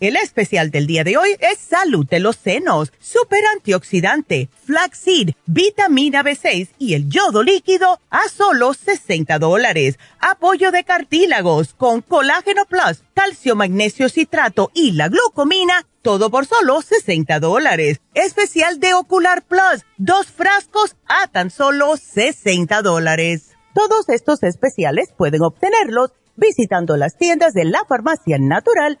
El especial del día de hoy es Salud de los Senos, Super Antioxidante, Flaxseed, Vitamina B6 y el yodo líquido a solo 60 dólares. Apoyo de cartílagos con Colágeno Plus, Calcio Magnesio Citrato y la glucomina, todo por solo 60 dólares. Especial de Ocular Plus, dos frascos a tan solo 60 dólares. Todos estos especiales pueden obtenerlos visitando las tiendas de la Farmacia Natural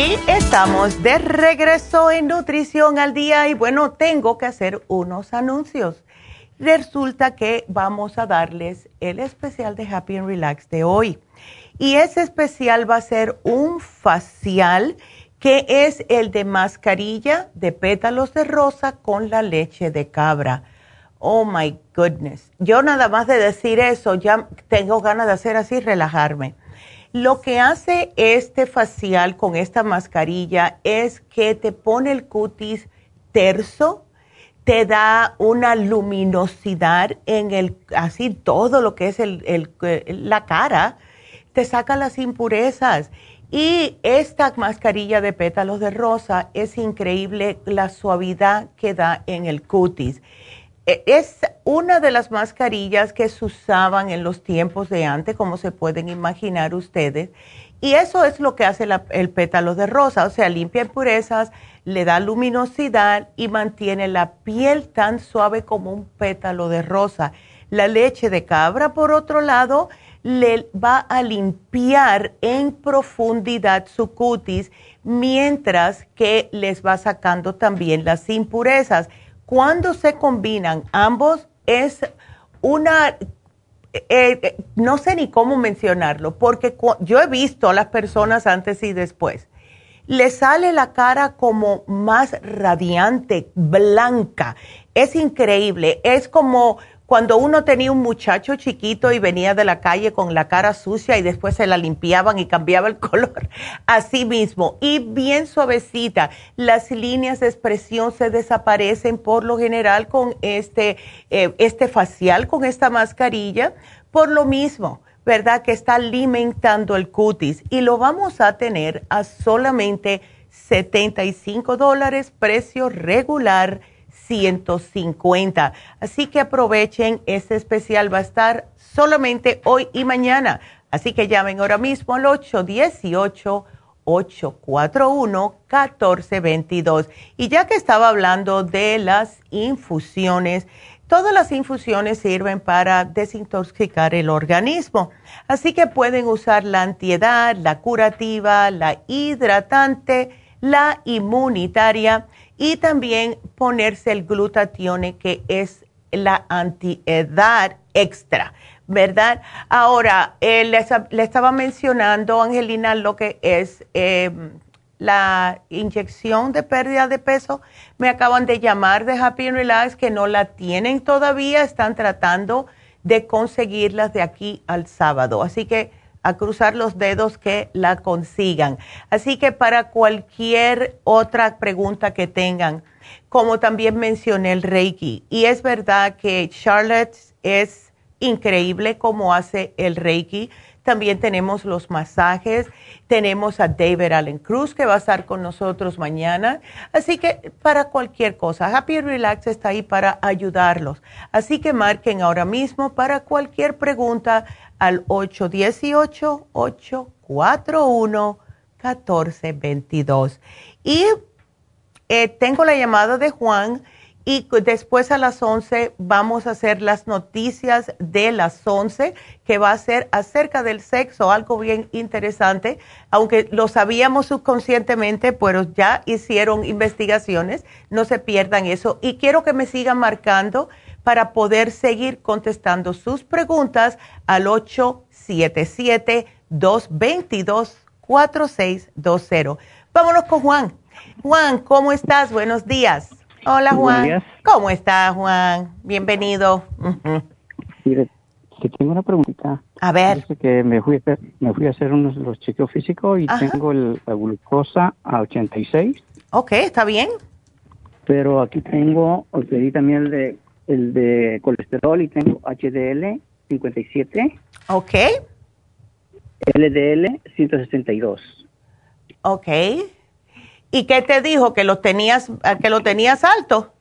Y estamos de regreso en Nutrición al Día y bueno, tengo que hacer unos anuncios. Resulta que vamos a darles el especial de Happy and Relax de hoy. Y ese especial va a ser un facial que es el de mascarilla de pétalos de rosa con la leche de cabra. Oh my goodness. Yo nada más de decir eso, ya tengo ganas de hacer así, relajarme. Lo que hace este facial con esta mascarilla es que te pone el cutis terso, te da una luminosidad en el, así todo lo que es el, la cara, te saca las impurezas. Y esta mascarilla de pétalos de rosa es increíble la suavidad que da en el cutis. E, es una de las mascarillas que se usaban en los tiempos de antes, como se pueden imaginar ustedes. Y eso es lo que hace el pétalo de rosa, o sea, limpia impurezas, le da luminosidad y mantiene la piel tan suave como un pétalo de rosa. La leche de cabra, por otro lado, le va a limpiar en profundidad su cutis, mientras que les va sacando también las impurezas cuando se combinan ambos es una, eh, eh, no sé ni cómo mencionarlo, porque yo he visto a las personas antes y después. Le sale la cara como más radiante, blanca. Es increíble. Es como cuando uno tenía un muchacho chiquito y venía de la calle con la cara sucia y después se la limpiaban y cambiaba el color, así mismo, y bien suavecita, las líneas de expresión se desaparecen por lo general con este, eh, este facial, con esta mascarilla, por lo mismo. ¿verdad? Que está alimentando el cutis y lo vamos a tener a solamente 75 dólares, precio regular 150. Así que aprovechen, este especial va a estar solamente hoy y mañana. Así que llamen ahora mismo al 818-841-1422. Y ya que estaba hablando de las infusiones, todas las infusiones sirven para desintoxicar el organismo. Así que pueden usar la antiedad, la curativa, la hidratante, la inmunitaria y también ponerse el glutatione que es la antiedad extra. ¿verdad? Ahora, eh, le, estaba mencionando, Angelina, lo que es em, la inyección de pérdida de peso. Me acaban de llamar de Happy and Relax que no la tienen todavía, están tratando de conseguirlas de aquí al sábado. Así que a cruzar los dedos que la consigan. Así que para cualquier otra pregunta que tengan, como también mencioné el Reiki, y es verdad que Charlotte es increíble cómo hace el Reiki. También tenemos los masajes, tenemos a David Allen Cruz que va a estar con nosotros mañana. Así que para cualquier cosa, Happy Relax está ahí para ayudarlos. Así que marquen ahora mismo para cualquier pregunta al 818-841-1422. Y eh, tengo la llamada de Juan y después a las 11 vamos a hacer las noticias de las 11, que va a ser acerca del sexo, algo bien interesante, aunque lo sabíamos subconscientemente, pero ya hicieron investigaciones, no se pierdan eso. Y quiero que me sigan marcando para poder seguir contestando sus preguntas al 877-222-4620. Vámonos con Juan. Juan, ¿cómo estás? Buenos días. Hola Juan. ¿Cómo estás Juan? Bienvenido. Mire, te tengo una preguntita. A ver. que me fui a hacer, me fui a hacer unos los chequeos físicos y tengo el, la glucosa a 86. Ok, está bien. Pero aquí tengo, pedí también el de, el de colesterol y tengo HDL 57. Ok. LDL 162. Ok. ¿Y qué te dijo? ¿Que lo tenías, que lo tenías alto?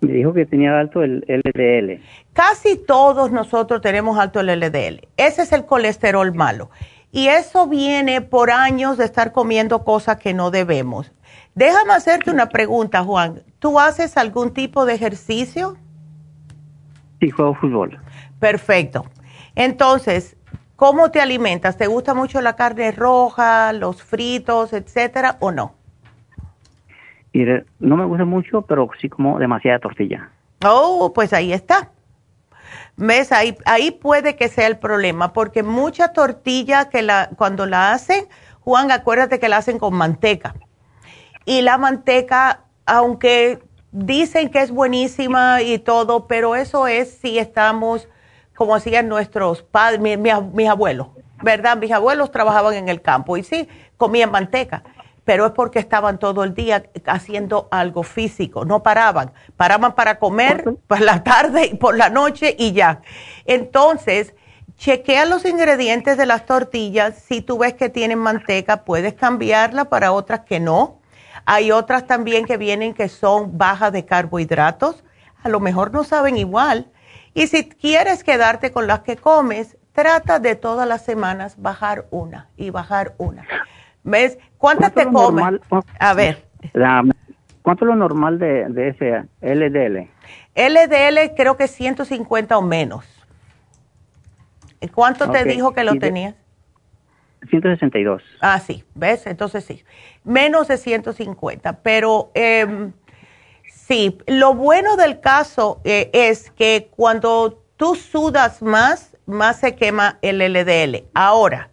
Me dijo que tenía alto el LDL. Casi todos nosotros tenemos alto el LDL. Ese es el colesterol malo. Y eso viene por años de estar comiendo cosas que no debemos. Déjame hacerte una pregunta, Juan. ¿Tú haces algún tipo de ejercicio? Sí, juego fútbol. Perfecto. Entonces, ¿Cómo te alimentas? ¿Te gusta mucho la carne roja, los fritos, etcétera, o no? No me gusta mucho, pero sí como demasiada tortilla. Oh, pues ahí está. ¿Ves? Ahí, ahí puede que sea el problema, porque mucha tortilla que la, cuando la hacen, Juan, acuérdate que la hacen con manteca. Y la manteca, aunque dicen que es buenísima y todo, pero eso es si estamos como hacían nuestros padres, mis, abuelos, ¿verdad? Mis abuelos trabajaban en el campo y sí, comían manteca, pero es porque estaban todo el día haciendo algo físico, no paraban, paraban para comer por la tarde y por la noche y ya. Entonces, chequea los ingredientes de las tortillas, si tú ves que tienen manteca, puedes cambiarla para otras que no. Hay otras también que vienen que son bajas de carbohidratos, a lo mejor no saben igual y si quieres quedarte con las que comes, trata de todas las semanas bajar una y bajar una. ¿Ves? ¿Cuántas te comes? A ver. ¿Cuánto es lo normal de, de ese LDL? LDL creo que 150 o menos. ¿Cuánto te dijo que lo tenías? 162. Ah, sí, ¿ves? Entonces sí, menos de 150, pero eh, Sí, lo bueno del caso eh, es que cuando tú sudas más, más se quema el LDL. Ahora,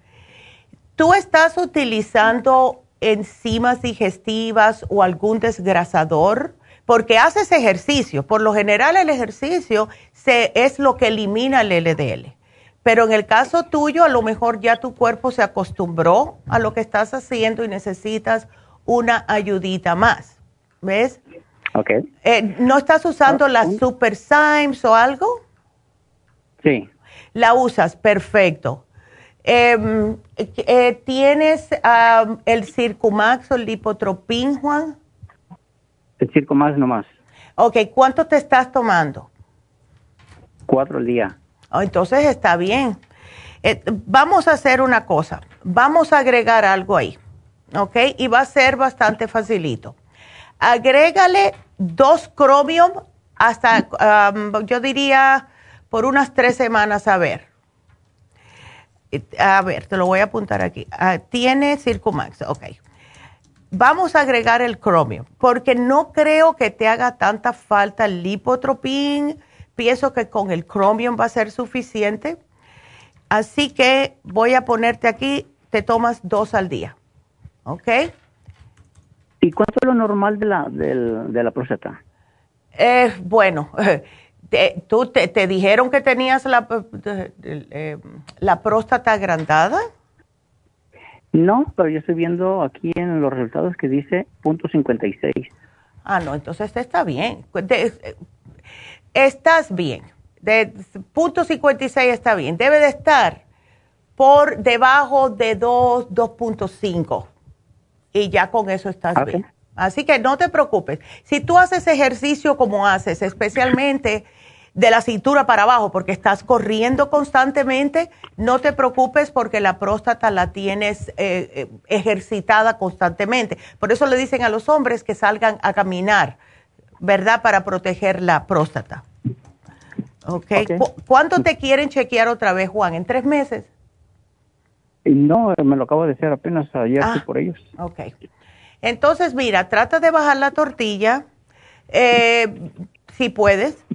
¿tú estás utilizando enzimas digestivas o algún desgrasador? Porque haces ejercicio. Por lo general el ejercicio se, es lo que elimina el LDL. Pero en el caso tuyo, a lo mejor ya tu cuerpo se acostumbró a lo que estás haciendo y necesitas una ayudita más. ¿Ves? Okay. Eh, ¿No estás usando las ah, Super Symes o algo? Sí. La usas, perfecto. Em, eh, ¿Tienes el Circumax o el Lipotropin, Juan? El Circumax nomás. Ok, ¿cuánto te estás tomando? Cuatro al día. Oh, entonces está bien. Eh, vamos a hacer una cosa. Vamos a agregar algo ahí. ¿Ok? Y va a ser bastante facilito. Agrégale dos Chromium hasta, yo diría, por unas tres semanas a ver. A ver, te lo voy a apuntar aquí. Ah, tiene Circumax, ok. Vamos a agregar el Chromium, porque no creo que te haga tanta falta el lipotropín. Pienso que con el Chromium va a ser suficiente. Así que voy a ponerte aquí, te tomas dos al día. ¿Ok? ¿Y cuánto es lo normal de la, de, la próstata? Eh, bueno, ¿tú te, dijeron que tenías la, eh, la próstata agrandada? No, pero yo estoy viendo aquí en los resultados que dice punto 56. Ah, no, entonces está bien. Estás bien. De punto 56 está bien. Debe de estar por debajo de 2, 2.5 y ya con eso estás bien. Así que no te preocupes. Si tú haces ejercicio como haces, especialmente de la cintura para abajo, porque estás corriendo constantemente, no te preocupes porque la próstata la tienes eh, eh, ejercitada constantemente. Por eso le dicen a los hombres que salgan a caminar, ¿verdad? Para proteger la próstata. ¿Ok? okay. ¿Cuánto te quieren chequear otra vez, Juan? ¿En tres meses? No, me lo acabo de hacer apenas ayer ah, por ellos. Ok. Entonces, mira, trata de bajar la tortilla, eh, si puedes.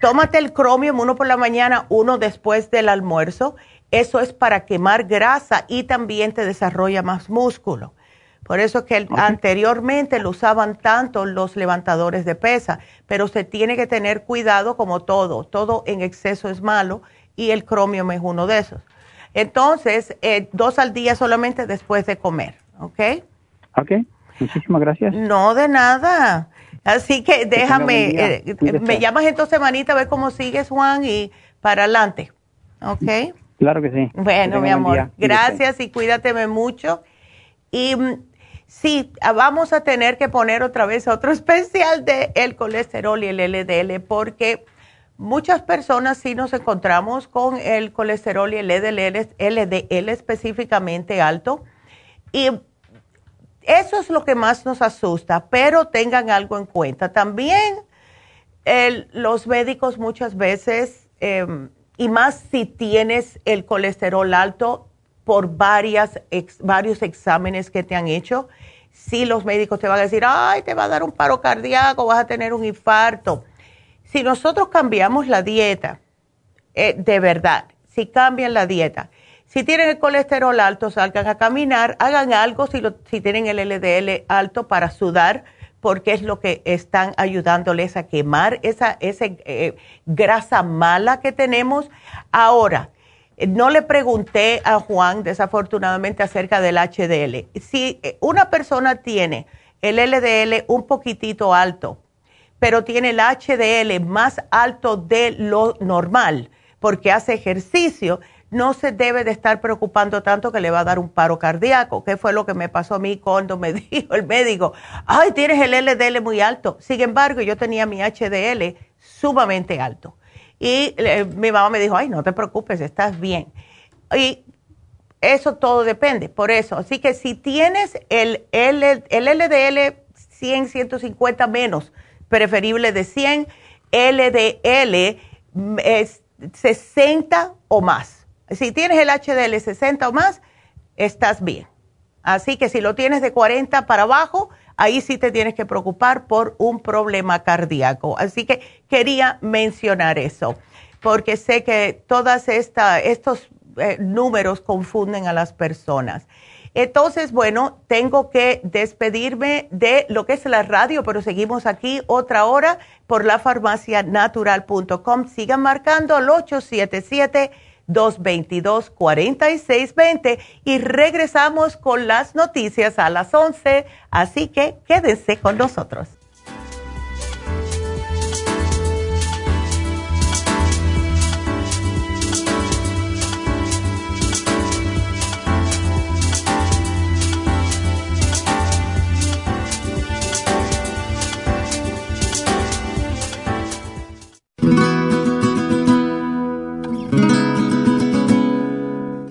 Tómate el cromium, uno por la mañana, uno después del almuerzo. Eso es para quemar grasa y también te desarrolla más músculo. Por eso que anteriormente lo usaban tanto los levantadores de pesa, pero se tiene que tener cuidado como todo. Todo en exceso es malo y el cromium es uno de esos. Entonces, eh, dos al día solamente después de comer, ¿ok? Ok, muchísimas gracias. No, de nada. Así que déjame, eh, me llamas en dos semanitas a ver cómo sigues, Juan, y para adelante, ¿ok? Claro que sí. Bueno, mi amor, gracias y cuídateme mucho. Y mm, sí, vamos a tener que poner otra vez otro especial de el colesterol y el LDL porque Muchas personas sí nos encontramos con el colesterol y el LDL, específicamente alto. Y eso es lo que más nos asusta, pero tengan algo en cuenta. También los médicos muchas veces, em, y más si tienes el colesterol alto por varias, varios exámenes que te han hecho, sí los médicos te van a decir, ay, te va a dar un paro cardíaco, vas a tener un infarto si nosotros cambiamos la dieta, eh, de verdad, si cambian la dieta, si tienen el colesterol alto, salgan a caminar, hagan algo si, si tienen el LDL alto para sudar, porque es lo que están ayudándoles a quemar esa, eh, grasa mala que tenemos. Ahora, no le pregunté a Juan, desafortunadamente, acerca del HDL. Si eh, una persona tiene el LDL un poquitito alto, pero tiene el HDL más alto de lo normal porque hace ejercicio, no se debe de estar preocupando tanto que le va a dar un paro cardíaco, que fue lo que me pasó a mí cuando me dijo el médico, ay, tienes el LDL muy alto. Sin embargo, yo tenía mi HDL sumamente alto. Y mi mamá me dijo, ay, no te preocupes, estás bien. Y eso todo depende, por eso. Así que si tienes el, el, el LDL 100, 150 menos, preferible de 100, LDL es 60 o más. Si tienes el HDL 60 o más, estás bien. Así que si lo tienes de 40 para abajo, ahí sí te tienes que preocupar por un problema cardíaco. Así que quería mencionar eso, porque sé que todos estos eh, números confunden a las personas. Entonces, bueno, tengo que despedirme de lo que es la radio, pero seguimos aquí otra hora por la farmacianatural.com. Sigan marcando al 877-222-4620 y regresamos con las noticias a las 11. Así que quédense con nosotros.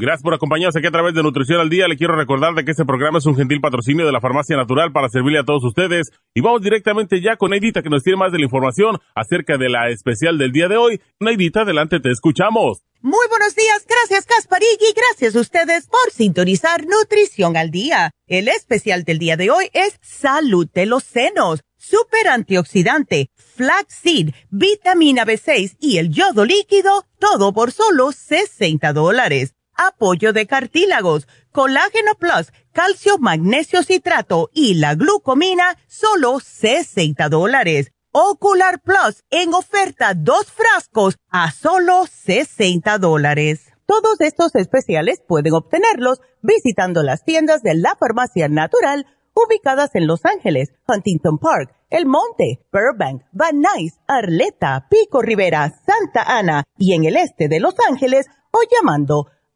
Gracias por acompañarnos aquí a través de Nutrición al Día. Le quiero recordar de que este programa es un gentil patrocinio de la Farmacia Natural para servirle a todos ustedes. Y vamos directamente ya con Neidita que nos tiene más de la información acerca de la especial del día de hoy. Neidita, adelante, te escuchamos. Muy buenos días, gracias Gasparigi, gracias a ustedes por sintonizar Nutrición al Día. El especial del día de hoy es Salud de los Senos, Super Antioxidante, Flaxseed, Vitamina B6 y el yodo líquido, todo por solo 60 dólares apoyo de cartílagos, colágeno plus, calcio, magnesio citrato y la glucomina, solo 60 dólares. Ocular Plus en oferta dos frascos a solo 60 dólares. Todos estos especiales pueden obtenerlos visitando las tiendas de la farmacia natural ubicadas en Los Ángeles, Huntington Park, El Monte, Burbank, Van Nuys, Arleta, Pico Rivera, Santa Ana y en el este de Los Ángeles o llamando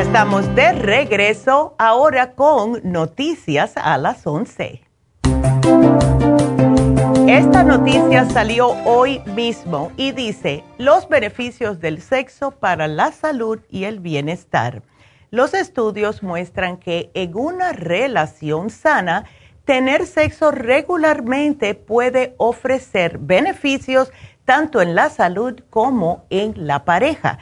Estamos de regreso ahora con noticias a las 11. Esta noticia salió hoy mismo y dice los beneficios del sexo para la salud y el bienestar. Los estudios muestran que en una relación sana, tener sexo regularmente puede ofrecer beneficios tanto en la salud como en la pareja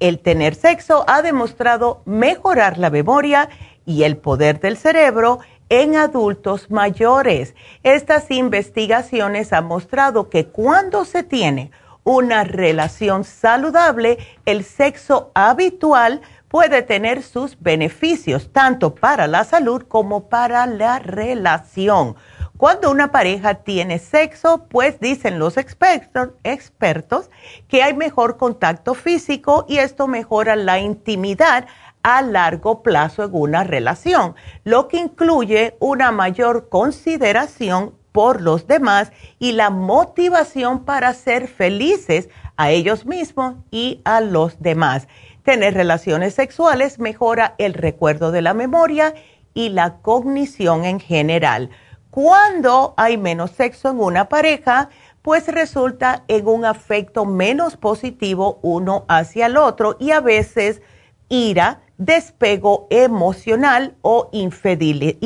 el tener sexo ha demostrado mejorar la memoria y el poder del cerebro en adultos mayores. Estas investigaciones han mostrado que cuando se tiene una relación saludable, el sexo habitual puede tener sus beneficios tanto para la salud como para la relación. Cuando una pareja tiene sexo, pues dicen los expertos, expertos que hay mejor contacto físico y esto mejora la intimidad a largo plazo en una relación, lo que incluye una mayor consideración por los demás y la motivación para ser felices a ellos mismos y a los demás. Tener relaciones sexuales mejora el recuerdo de la memoria y la cognición en general. Cuando hay menos sexo en una pareja, pues resulta en un afecto menos positivo uno hacia el otro y a veces ira, despego emocional o infidelidad.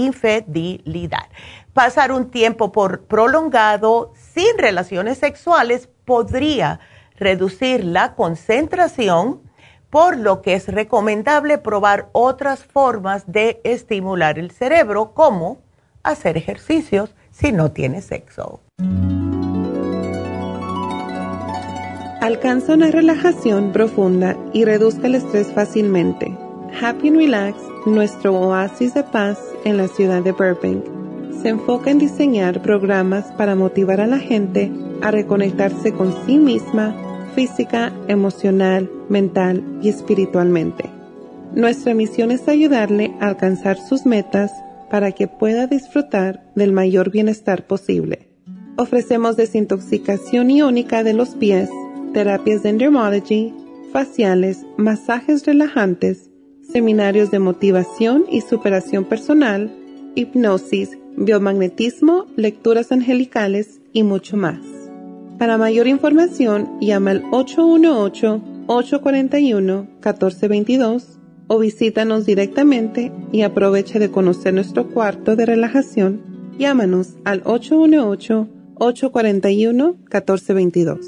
Pasar un tiempo por prolongado sin relaciones sexuales podría reducir la concentración, por lo que es recomendable probar otras formas de estimular el cerebro como hacer ejercicios si no tiene sexo. Alcanza una relajación profunda y reduzca el estrés fácilmente. Happy and Relax, nuestro oasis de paz en la ciudad de Burbank, se enfoca en diseñar programas para motivar a la gente a reconectarse con sí misma física, emocional, mental y espiritualmente. Nuestra misión es ayudarle a alcanzar sus metas para que pueda disfrutar del mayor bienestar posible. Ofrecemos desintoxicación iónica de los pies, terapias de endermology, faciales, masajes relajantes, seminarios de motivación y superación personal, hipnosis, biomagnetismo, lecturas angelicales y mucho más. Para mayor información, llama al 818-841-1422 o visítanos directamente y aproveche de conocer nuestro cuarto de relajación. Llámanos al 818-841-1422.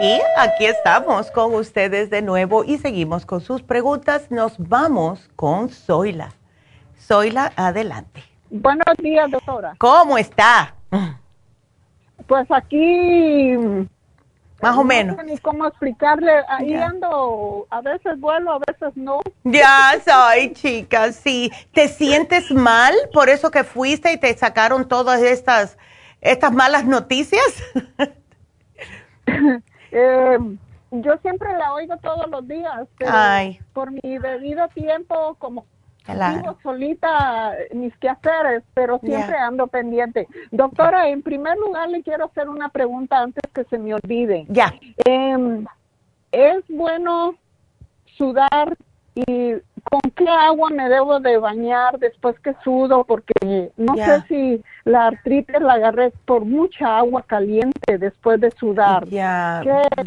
Y aquí estamos con ustedes de nuevo y seguimos con sus preguntas. Nos vamos con Zoila. Zoila, adelante. Buenos días, doctora. ¿Cómo está? Pues aquí... Más o menos. No sé ni cómo explicarle. Ahí ando, a veces vuelo, a veces no. Ya soy, chica, sí. ¿Te sientes mal por eso que fuiste y te sacaron todas estas, estas malas noticias? Eh, yo siempre la oigo todos los días, pero por mi debido tiempo, como vivo solita mis quehaceres, pero siempre ando pendiente. Doctora, en primer lugar le quiero hacer una pregunta antes que se me olvide. Ya. Em, ¿Es bueno sudar y con qué agua me debo de bañar después que sudo? Porque no sé si la artritis la agarré por mucha agua caliente después de sudar. Ya,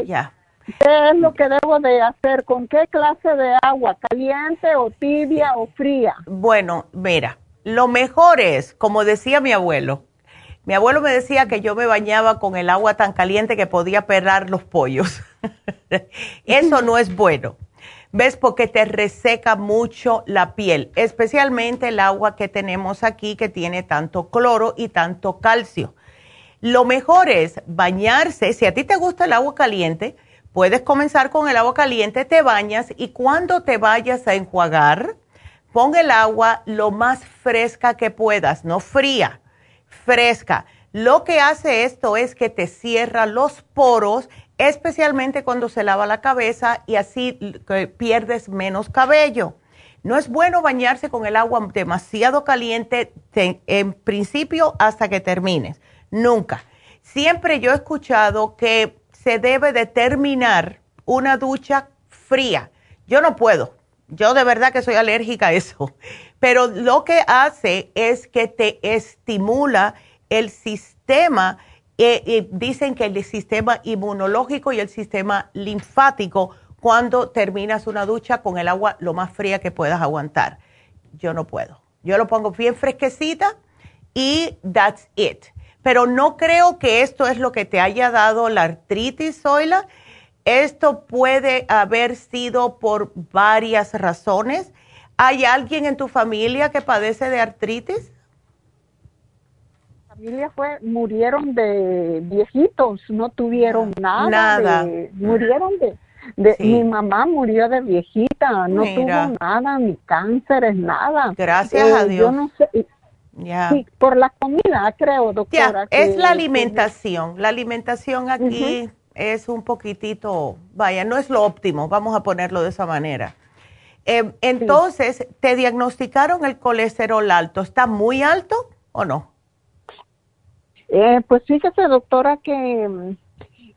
ya. ¿Qué es lo que debo de hacer? ¿Con qué clase de agua? ¿Caliente o tibia o fría? Bueno, mira, lo mejor es, como decía mi abuelo, mi abuelo me decía que yo me bañaba con el agua tan caliente que podía perrar los pollos. Eso no es bueno. ¿Ves? Porque te reseca mucho la piel, especialmente el agua que tenemos aquí que tiene tanto cloro y tanto calcio. Lo mejor es bañarse, si a ti te gusta el agua caliente, puedes comenzar con el agua caliente, te bañas y cuando te vayas a enjuagar, pon el agua lo más fresca que puedas, no fría, fresca. Lo que hace esto es que te cierra los poros especialmente cuando se lava la cabeza y así pierdes menos cabello. No es bueno bañarse con el agua demasiado caliente en principio hasta que termines. Nunca. Siempre yo he escuchado que se debe de terminar una ducha fría. Yo no puedo. Yo de verdad que soy alérgica a eso. Pero lo que hace es que te estimula el sistema eh, eh, dicen que el sistema inmunológico y el sistema linfático cuando terminas una ducha con el agua lo más fría que puedas aguantar. Yo no puedo. Yo lo pongo bien fresquecita y that's it. Pero no creo que esto es lo que te haya dado la artritis, Zoila. Esto puede haber sido por varias razones. ¿Hay alguien en tu familia que padece de artritis? familia fue, murieron de viejitos, no tuvieron nada. Nada. murieron de, de mi mamá murió de viejita, no tuvo nada, ni cánceres, nada. Gracias a Dios. Yo no sé. Sí, por la comida, creo, doctora. es la alimentación. La alimentación aquí es un poquitito, vaya, no es lo óptimo, vamos a ponerlo de esa manera. Eh, entonces, ¿te diagnosticaron el colesterol alto? ¿Está muy alto o no? Eh, pues fíjese, doctora, que mm,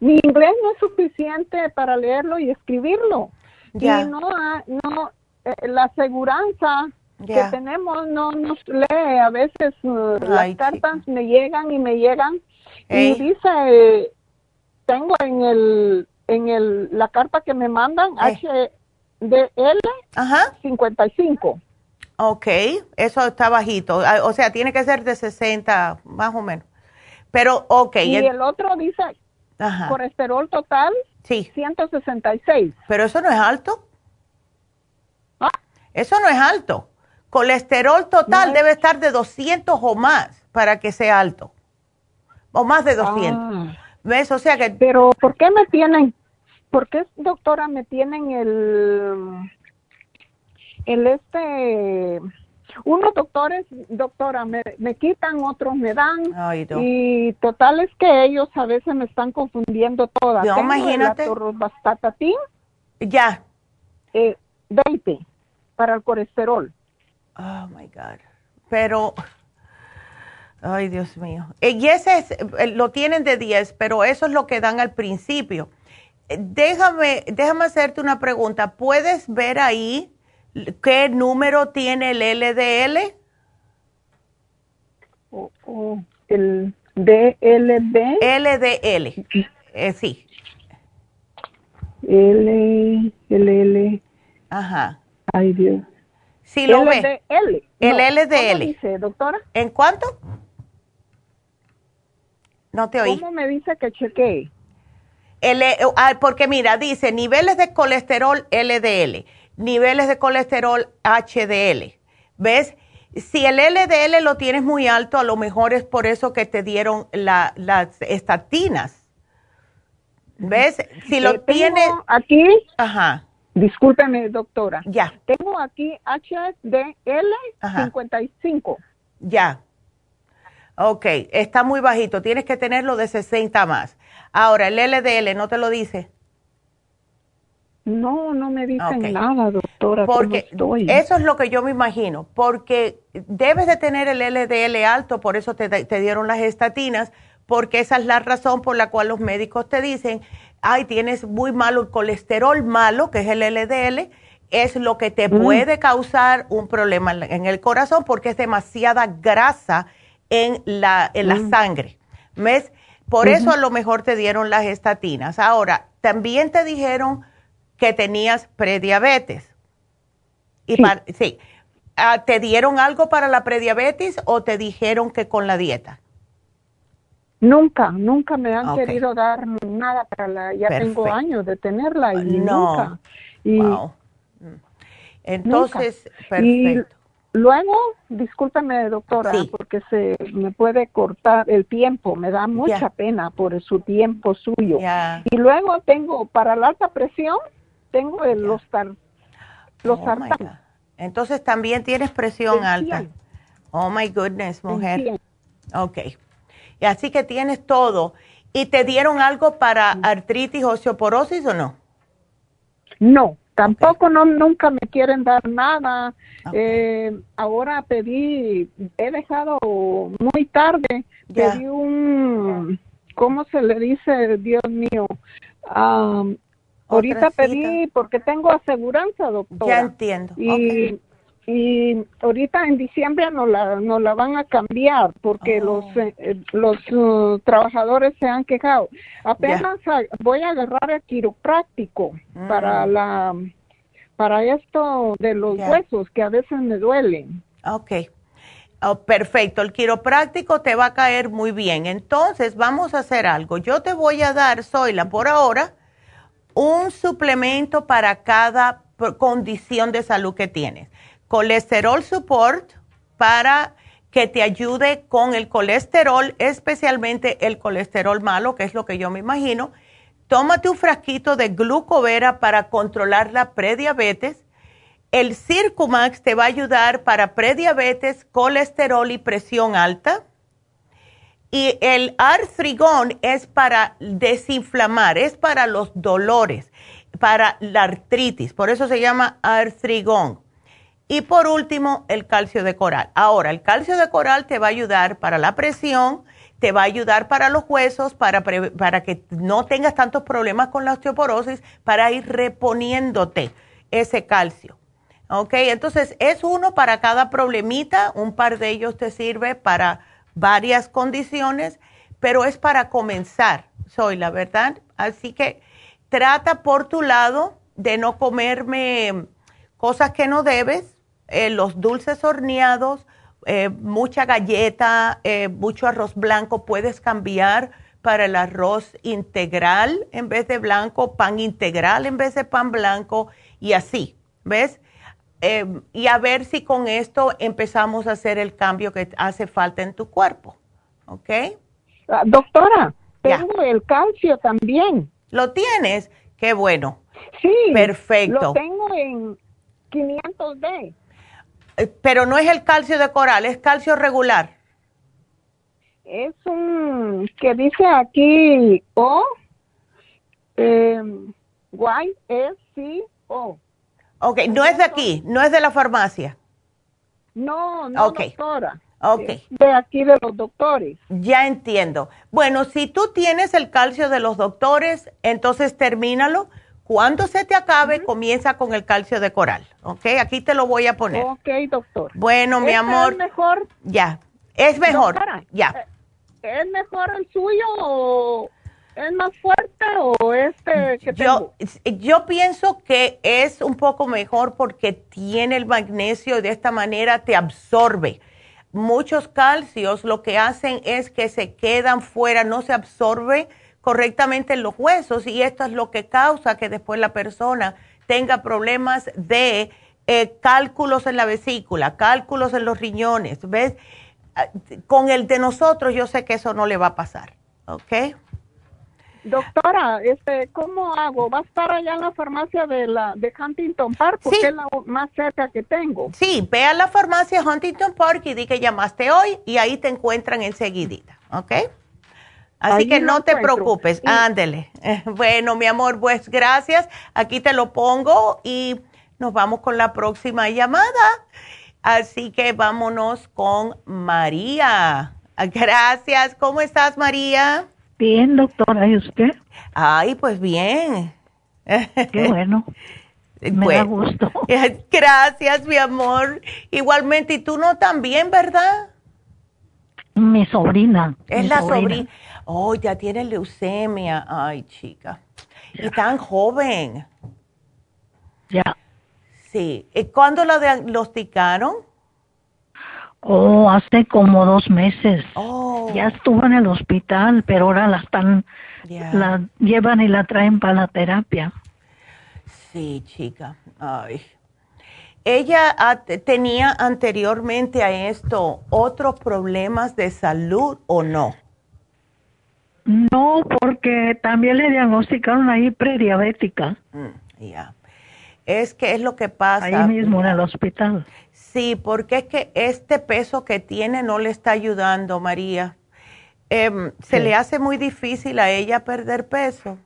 mi inglés no es suficiente para leerlo y escribirlo. Y no, no eh, la aseguranza que tenemos no nos lee. A veces uh, las cartas me llegan y me llegan y dice, tengo en el en el la carta que me mandan HDL Ajá. 55. Ok, eso está bajito. Ah, o sea, tiene que ser de 60 más o menos. Pero, ok. Y el, otro dice colesterol total, sí. 166. Pero eso no es alto. ¿Ah? Eso no es alto. Colesterol total debe estar de 200 o más para que sea alto. O más de 200. Ah. ¿Ves? O sea que... Pero, ¿por qué me tienen, por qué, doctora, me tienen el, el este unos doctores, doctora, me, me quitan, otros me dan. Y total es que ellos a veces me están confundiendo todas. No, imagínate. Ya. Eh, 20 para el colesterol. Oh, my God. Pero, Ay, Dios mío. Eh, y ese es, eh, lo tienen de 10, pero eso es lo que dan al principio. Eh, déjame, déjame hacerte una pregunta. ¿Puedes ver ahí qué número tiene el LDL? el DLD. LDL, eh, sí. L, L, Ajá. Ay, Dios. Sí, lo ve. El LDL. ¿Cómo dice, doctora? ¿En cuánto? No te oí. ¿Cómo me dice que chequee? El, ah, porque mira, dice niveles de colesterol LDL, niveles de colesterol HDL. ¿Ves? Si el LDL lo tienes muy alto, a lo mejor es por eso que te dieron las estatinas. ¿Ves? Si lo eh, tienes... Aquí. Ajá. Discúlpeme, doctora. Ya. Tengo aquí HDL 55. Ya. Ok, está muy bajito. Tienes que tenerlo de 60 más. Ahora, el LDL, ¿no te lo dice? No, no me dicen nada, doctora. Porque eso es lo que yo me imagino, porque debes de tener el LDL alto, por eso te, dieron las estatinas, porque esa es la razón por la cual los médicos te dicen, ay, tienes muy malo el colesterol malo, que es el LDL, es lo que te mm. puede causar un problema en el corazón porque es demasiada grasa en la, en la mm. sangre. ¿Ves? Por eso a lo mejor te dieron las estatinas. Ahora, también te dijeron que tenías prediabetes. Y sí. Ah, ¿Te dieron algo para la prediabetes o te dijeron que con la dieta? Nunca, nunca me han querido dar nada para la, ya tengo años de tenerla y nunca. Y, wow. Entonces, perfecto. luego, discúlpame doctora, porque se me puede cortar el tiempo, me da mucha pena por su tiempo suyo. Y luego tengo para la alta presión, tengo el, los, tar, los oh Entonces también tienes presión alta. Oh my goodness, mujer. Ok. Y así que tienes todo. ¿Y te dieron algo para artritis, osteoporosis o no? No, tampoco no nunca me quieren dar nada. Eh, ahora pedí, he dejado muy tarde, pedí un, ¿cómo se le dice, Dios mío? Um, Ahorita pedí porque tengo aseguranza, doctora. Ya entiendo. Y, y ahorita en diciembre no la, no la van a cambiar porque oh. los, eh, los uh, trabajadores se han quejado. Apenas voy a agarrar el quiropráctico para mm. la para esto de los huesos que a veces me duelen. Ok. Oh, perfecto, el quiropráctico te va a caer muy bien. Entonces, vamos a hacer algo. Yo te voy a dar, Zoila, por ahora, un suplemento para cada condición de salud que tienes. Colesterol Support para que te ayude con el colesterol, especialmente el colesterol malo, que es lo que yo me imagino. Tómate un frasquito de glucovera para controlar la prediabetes. El Circumax te va a ayudar para prediabetes, colesterol y presión alta. Y el artrigón es para desinflamar, es para los dolores, para la artritis, por eso se llama artrigón. Y por último, el calcio de coral. Ahora, el calcio de coral te va a ayudar para la presión, te va a ayudar para los huesos, para, para que no tengas tantos problemas con la osteoporosis, para ir reponiéndote ese calcio. ¿Ok? Entonces, es uno para cada problemita, un par de ellos te sirve para varias condiciones, pero es para comenzar, soy la verdad. Así que trata por tu lado de no comerme cosas que no debes, eh, los dulces horneados, eh, mucha galleta, eh, mucho arroz blanco, puedes cambiar para el arroz integral en vez de blanco, pan integral en vez de pan blanco y así, ¿ves? Em, y a ver si con esto empezamos a hacer el cambio que hace falta en tu cuerpo. ¿Ok? Ah, doctora, tengo el calcio también. ¿Lo tienes? Qué bueno. Sí. Perfecto. Lo tengo en 500D. Pero no es el calcio de coral, es calcio regular. Es un que dice aquí O, eh, Y, E, C, O. Ok, no es de aquí, no es de la farmacia. No, no, doctora. de aquí de los doctores. Ya entiendo. Bueno, si tú tienes el calcio de los doctores, entonces termínalo. Cuando se te acabe, comienza con el calcio de coral. ¿Ok? Aquí te lo voy a poner. Ok, doctor. Bueno, mi amor. ¿Es mejor? Ya. Es mejor. ya. Eh, ¿Es mejor el suyo o es más fuerte o este que yo, Yo pienso que es un poco mejor porque tiene el magnesio y de esta manera te absorbe muchos calcios lo que hacen es que se quedan fuera, no se absorbe correctamente en los huesos y esto es lo que causa que después la persona tenga problemas de eh, cálculos en la vesícula, cálculos en los riñones, ¿ves? Ah, con el de nosotros yo sé que eso no le va a pasar, ¿ok? Doctora, este, ¿cómo hago? ¿Va a estar allá en la farmacia de la de Huntington Park? Porque es la más cerca que tengo. Sí, ve a la farmacia Huntington Park y di que llamaste hoy y ahí te encuentran enseguidita, ¿ok? Así que no te preocupes, ándele. Bueno, mi amor, pues gracias. Aquí te lo pongo y nos vamos con la próxima llamada. Así que vámonos con María. Gracias. ¿Cómo estás, María? Bien, doctora, ¿y usted? Ay, pues bien. Qué bueno. Me da gusto. Gracias, mi amor. Igualmente, y tú no también, ¿verdad? Mi sobrina. Es la sobrina. Oh, ya tiene leucemia. Ay, chica. Y tan joven. Ya. Sí. ¿Y cuándo la diagnosticaron? Oh, hace como dos meses. Oh. Ya estuvo en el hospital, pero ahora la están, la llevan y la traen para la terapia. Sí, chica. Ay. ¿Ella tenía anteriormente a esto otros problemas de salud o no? No, porque también le diagnosticaron ahí prediabética. Mm, ya. Es que es lo que pasa. Ahí mismo en el hospital. Sí, porque es que este peso que tiene no le está ayudando, María. Em, ¿Se le hace muy difícil a ella perder peso?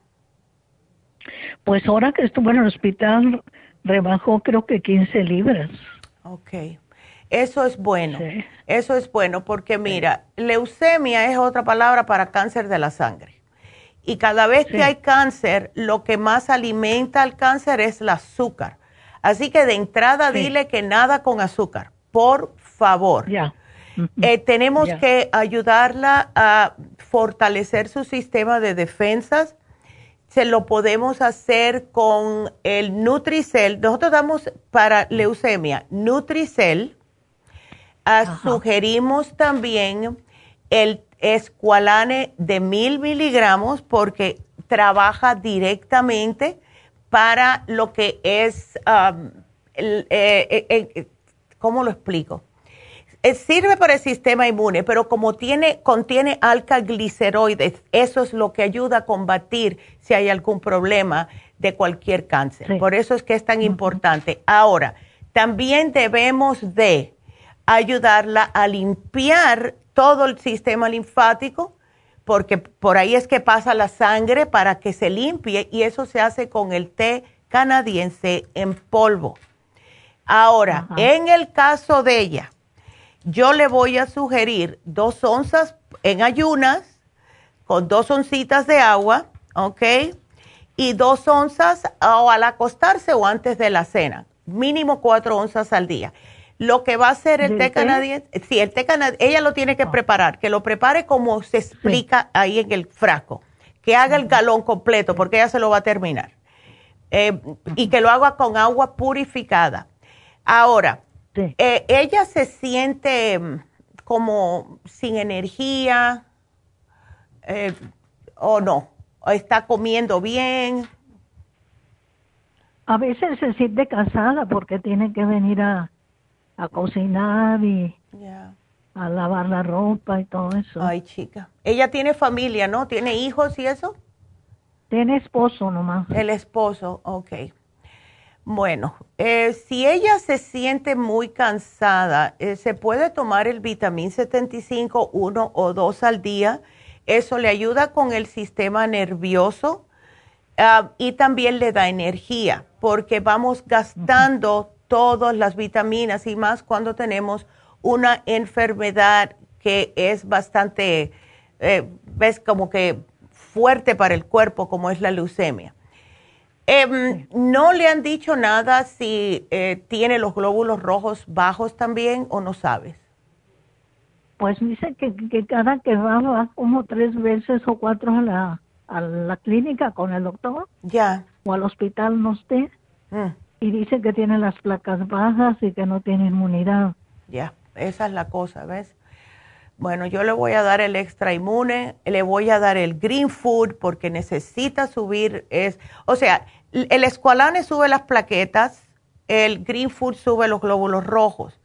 Pues ahora que estuvo en el hospital, rebajó creo que 15 libras. Ok. Eso es bueno. Eso es bueno porque mira, leucemia es otra palabra para cáncer de la sangre. Y cada vez que hay cáncer, lo que más alimenta al cáncer es el azúcar. Así que de entrada dile que nada con azúcar, por favor. Ya. Eh, tenemos que ayudarla a fortalecer su sistema de defensas. Se lo podemos hacer con el Nutricel. Nosotros damos para leucemia Nutricel. Ah, sugerimos también el escualane de mil miligramos porque trabaja directamente para lo que es, um, eh, eh, eh, ¿cómo lo explico? sirve para el sistema inmune, pero como tiene, contiene alcagliceroides, eso es lo que ayuda a combatir si hay algún problema de cualquier cáncer. Por eso es que es tan importante. Ahora, también debemos de ayudarla a limpiar todo el sistema linfático porque por ahí es que pasa la sangre para que se limpie y eso se hace con el té canadiense en polvo. Ahora, en el caso de ella, yo le voy a sugerir dos onzas en ayunas con dos oncitas de agua, ¿ok? Y dos onzas o al acostarse o antes de la cena, mínimo cuatro onzas al día. Lo que va a hacer el té canadiense, sí, el té canadiense, ella lo tiene que ah. preparar, que lo prepare como se explica ahí en el frasco, que haga el galón completo, porque ella se lo va a terminar. Eh, y que lo haga con agua purificada. Ahora, eh, ella se siente mm, como sin energía eh, o no, o está comiendo bien. A veces se siente cansada porque tiene que venir a, a cocinar y a lavar la ropa y todo eso. Ay, chica. Ella tiene familia, ¿no? ¿Tiene hijos y eso? Tiene esposo nomás. El esposo, ok. Bueno, eh, si ella se siente muy cansada, eh, se puede tomar el vitamín 75 uno o dos al día. Eso le ayuda con el sistema nervioso ah, y también le da energía porque vamos gastando todas las vitaminas y más cuando tenemos una enfermedad que es bastante, eh, ves, como que fuerte para el cuerpo, como es la leucemia. Em, ¿No le han dicho nada si eh, tiene los glóbulos rojos bajos también o no sabes? Pues dice que, cada que va, va como tres veces o cuatro a la, a la clínica con el doctor. Ya. O al hospital, no esté. Mm. Y dice que tiene las placas bajas y que no tiene inmunidad. Ya, esa es la cosa, ¿ves? Bueno, yo le voy a dar el extra inmune, le voy a dar el green food porque necesita subir, es, o sea, el escualane sube las plaquetas, el green food sube los glóbulos rojos,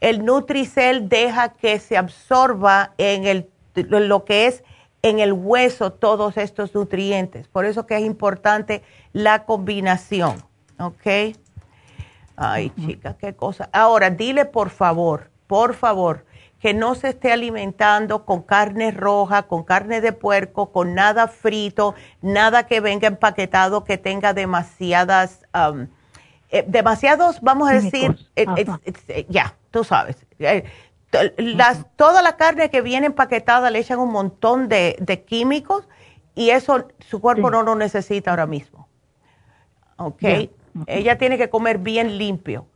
el Nutricel deja que se absorba en el, lo que es en el hueso todos estos nutrientes, por eso que es importante la combinación, ¿ok? Ay, chica, qué cosa. Ahora, dile por favor, por favor, que no se esté alimentando con carne roja, con carne de puerco, con nada frito, nada que venga empaquetado que tenga demasiadas, um, eh, demasiados, vamos a decir, eh, eh, ya, tú sabes. Las, toda la carne que viene empaquetada le echan un montón de, químicos y eso su cuerpo no lo necesita ahora mismo. ¿Ok? Ella tiene que comer bien limpio.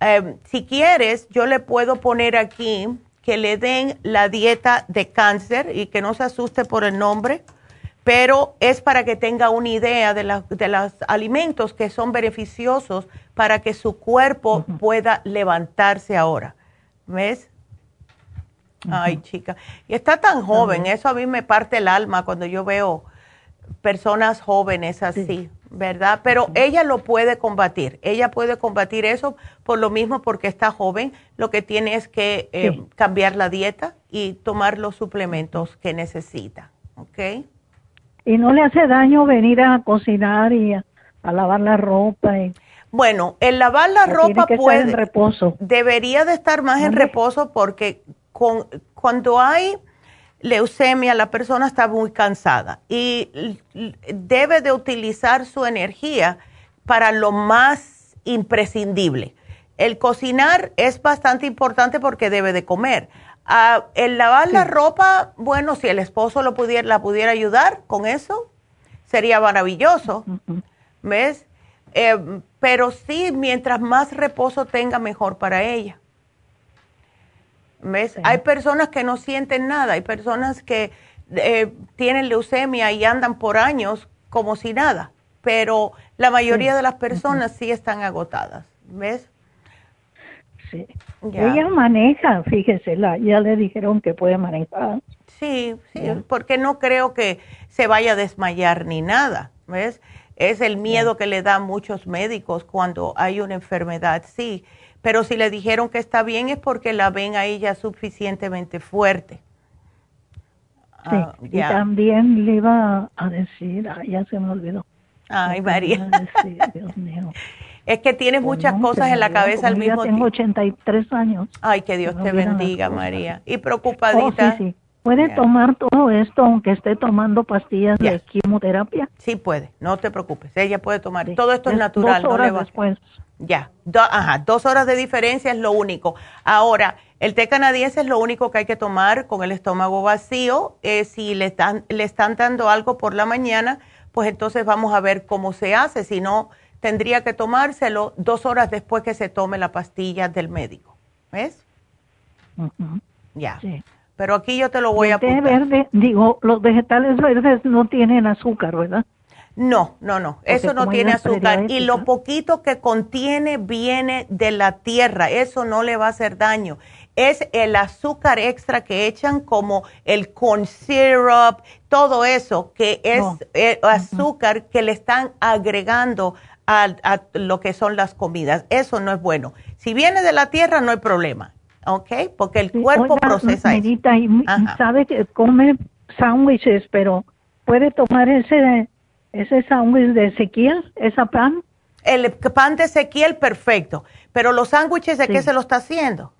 Em, si quieres, yo le puedo poner aquí que le den la dieta de cáncer y que no se asuste por el nombre, pero es para que tenga una idea de, de los alimentos que son beneficiosos para que su cuerpo pueda levantarse ahora. ¿Ves? Ay, chica. Y está tan joven, eso a mí me parte el alma cuando yo veo personas jóvenes así. ¿Verdad? Pero ella lo puede combatir, ella puede combatir eso por lo mismo porque está joven, lo que tiene es que eh, cambiar la dieta y tomar los suplementos que necesita, ¿ok? Y no le hace daño venir a cocinar y a, lavar la ropa. Y, bueno, el lavar la ropa puede... en reposo. Debería de estar más en reposo porque con, cuando hay leucemia, la persona está muy cansada y debe de utilizar su energía para lo más imprescindible. El cocinar es bastante importante porque debe de comer. Ah, el lavar la ropa, bueno, si el esposo lo pudiera, la pudiera ayudar con eso, sería maravilloso. ¿Ves? Eh, pero sí, mientras más reposo tenga, mejor para ella. Hay personas que no sienten nada, hay personas que eh, tienen leucemia y andan por años como si nada, pero la mayoría de las personas sí están agotadas, ¿ves? Sí. Ella maneja, fíjese, la, ya le dijeron que puede manejar. Sí, sí, porque no creo que se vaya a desmayar ni nada, ¿ves? Es el miedo que le da a muchos médicos cuando hay una enfermedad, sí pero si le dijeron que está bien es porque la ven a ella suficientemente fuerte. Sí, ah, y también le iba a decir, ya se me olvidó. Ay, María. Dios mío. Es que tienes pues muchas cosas en la cabeza al mismo tiempo. Tengo 83 años. Ay, que Dios te bendiga, María. Y preocupadita. Oh, sí, sí. ¿Puede tomar todo esto aunque esté tomando pastillas de quimioterapia? Sí, puede. No te preocupes. Ella puede tomar. Todo esto es, natural. Dos horas después. Ya, ajá, dos horas de diferencia es lo único. Ahora, el té canadiense es lo único que hay que tomar con el estómago vacío. Eh, si le están, le están dando algo por la mañana, pues entonces vamos a ver cómo se hace. Si no, tendría que tomárselo dos horas después que se tome la pastilla del médico. ¿Ves? Ya. Pero aquí yo te lo voy a poner. verde, digo, los vegetales verdes no tienen azúcar, ¿verdad? No, no, no, eso no tiene azúcar y lo poquito que contiene viene de la tierra, eso no le va a hacer daño. Es el azúcar extra que echan como el corn syrup, todo eso que es eh, azúcar que le están agregando a, lo que son las comidas. Eso no es bueno. Si viene de la tierra no hay problema, ¿ok? Porque el cuerpo procesa eso. Y sabe que come sándwiches, pero puede tomar ese ¿Ese sándwich de Ezequiel? ¿Esa pan? El pan de Ezequiel, perfecto. Pero los sándwiches, ¿de qué se lo está haciendo?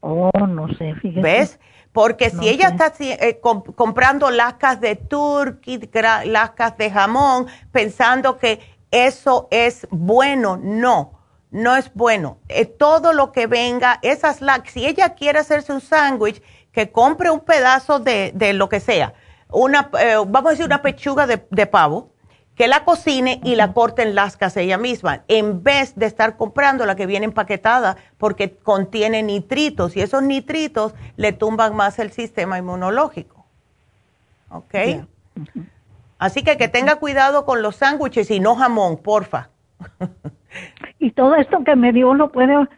Oh, no sé, fíjate. ¿Ves? Porque si ella está eh, comprando lascas de turkey, lascas de jamón, pensando que eso es bueno, no. no es bueno. Eh, todo lo que venga, esas lax, si ella quiere hacerse un sándwich, que compre un pedazo de, de lo que sea, una, eh, vamos a decir una pechuga de, de, pavo, que la cocine y la corte en lascas ella misma, en vez de estar comprando la que viene empaquetada porque contiene nitritos y esos nitritos le tumban más el sistema inmunológico. ¿Ok? Así que que tenga cuidado con los sándwiches y no jamón, porfa. y todo esto que me dio lo puede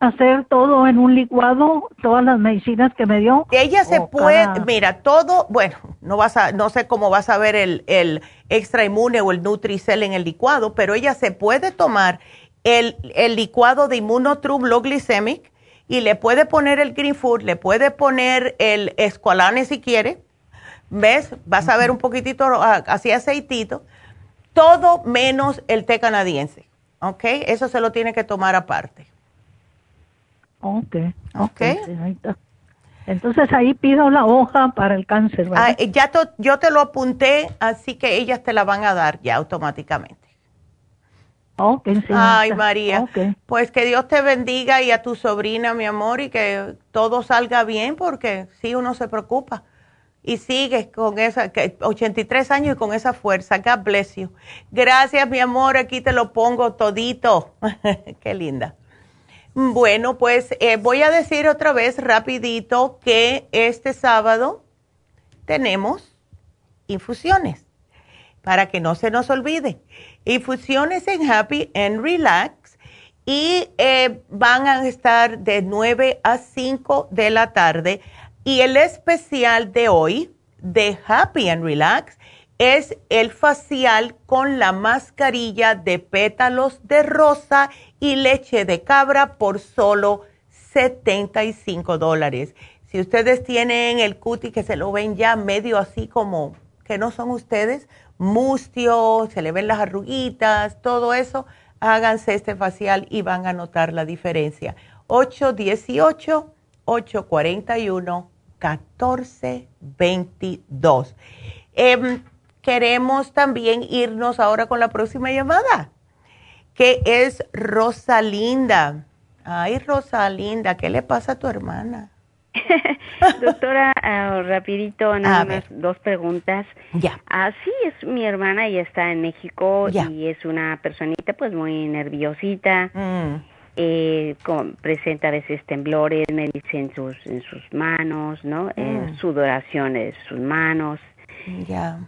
hacer todo en un licuado, todas las medicinas que me dio. Ella se puede, mira, todo, bueno, no vas a, no sé cómo vas a ver el, el extra inmune o el Nutricel en el licuado, pero ella se puede tomar el, el licuado de Immunotrum Low Glycemic y le puede poner el Green Food, le puede poner el Esqualane si quiere, ¿ves? Vas a ver un poquitito así aceitito, todo menos el té canadiense, ¿ok? Eso se lo tiene que tomar aparte. Ok. Ok. Entonces ahí pido la hoja para el cáncer. Ah, ya yo te lo apunté, así que ellas te la van a dar ya automáticamente. Ok, Ay, María. Pues que Dios te bendiga y a tu sobrina, mi amor, y que todo salga bien, porque sí, uno se preocupa. Y sigue con esa, que 83 años y con esa fuerza. God bless you. Gracias, mi amor. Aquí te lo pongo todito. Qué linda. Bueno, pues eh, voy a decir otra vez rapidito que este sábado tenemos infusiones, para que no se nos olvide. Infusiones en Happy and Relax y eh, van a estar de 9 a 5 de la tarde. Y el especial de hoy de Happy and Relax es el facial con la mascarilla de pétalos de rosa y leche de cabra por solo 75 dólares. Si ustedes tienen el cuti que se lo ven ya medio así como que no son ustedes, mustio, se le ven las arruguitas, todo eso, háganse este facial y van a notar la diferencia. 818-841-1422. Eh, queremos también irnos ahora con la próxima llamada que es Rosalinda. Ay, Rosalinda, ¿qué le pasa a tu hermana? Doctora, uh, rapidito, nada más dos preguntas. Ya. Así es mi hermana, ella está en México y es una personita pues muy nerviosita. Mm. Eh, presenta a veces temblores, me dice en sus, en sus manos, ¿no? Mm. sudoración en sus manos.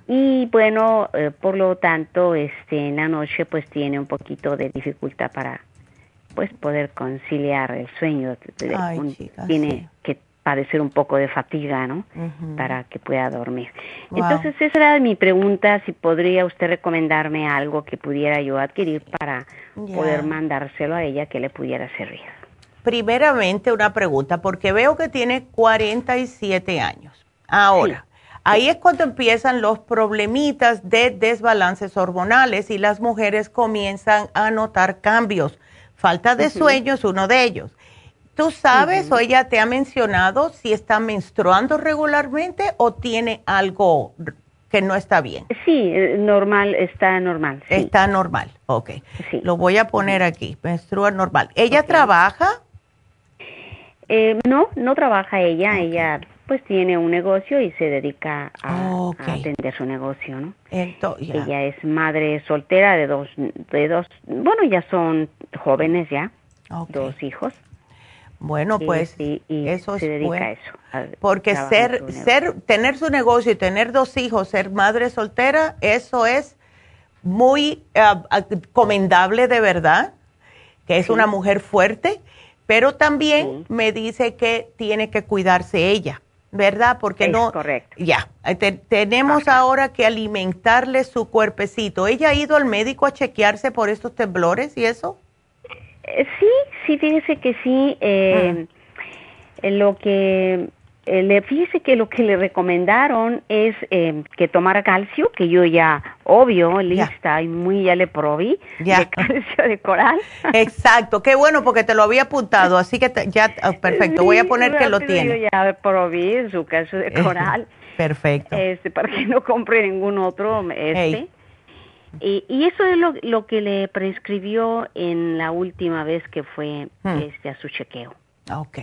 Y bueno, eh, por lo tanto, este, en la noche pues tiene un poquito de dificultad para pues poder conciliar el sueño. tiene que padecer un poco de fatiga, ¿no? Para que pueda dormir. Entonces, esa era mi pregunta, si podría usted recomendarme algo que pudiera yo adquirir para poder mandárselo a ella que le pudiera servir. Primeramente, una pregunta, porque veo que tiene 47 años. Ahora, Ahí es cuando empiezan los problemitas de desbalances hormonales y las mujeres comienzan a notar cambios. Falta de sueño es uno de ellos. ¿Tú sabes o ella te ha mencionado si está menstruando regularmente o tiene algo que no está bien? Sí, eh, normal, está normal. Está normal, ok. Lo voy a poner aquí, menstrua normal. ¿Ella trabaja? Eh, no, no trabaja ella, ella pues tiene un negocio y se dedica a, atender su negocio, ¿no? Ella es madre soltera de dos, de dos, bueno, ya son jóvenes ya, dos hijos. Bueno, pues eso se dedica a eso. porque ser, ser, tener su negocio y tener dos hijos, ser madre soltera, eso es muy uh, comendable de verdad, que es una mujer fuerte, pero también me dice que tiene que cuidarse ella ¿verdad? Porque no. Correcto. Ya, eh, tenemos ahora que alimentarle su cuerpecito. ¿Ella ha ido al médico a chequearse por estos temblores y eso? Eh, sí, sí, fíjese que sí. Eh, ah. Lo que le fíjese que lo que le recomendaron es eh, que tomara calcio, que yo ya, obvio, lista y muy ya le probé de calcio de coral. Exacto, qué bueno porque te lo había apuntado, así que ya, ah, perfecto, voy a poner que lo tiene. Yo ya probé su calcio de coral. perfecto. Este, para que no compre ningún otro, este. y, eso es lo, lo, que le prescribió en la última vez que fue hmm. este, a su chequeo. Ok.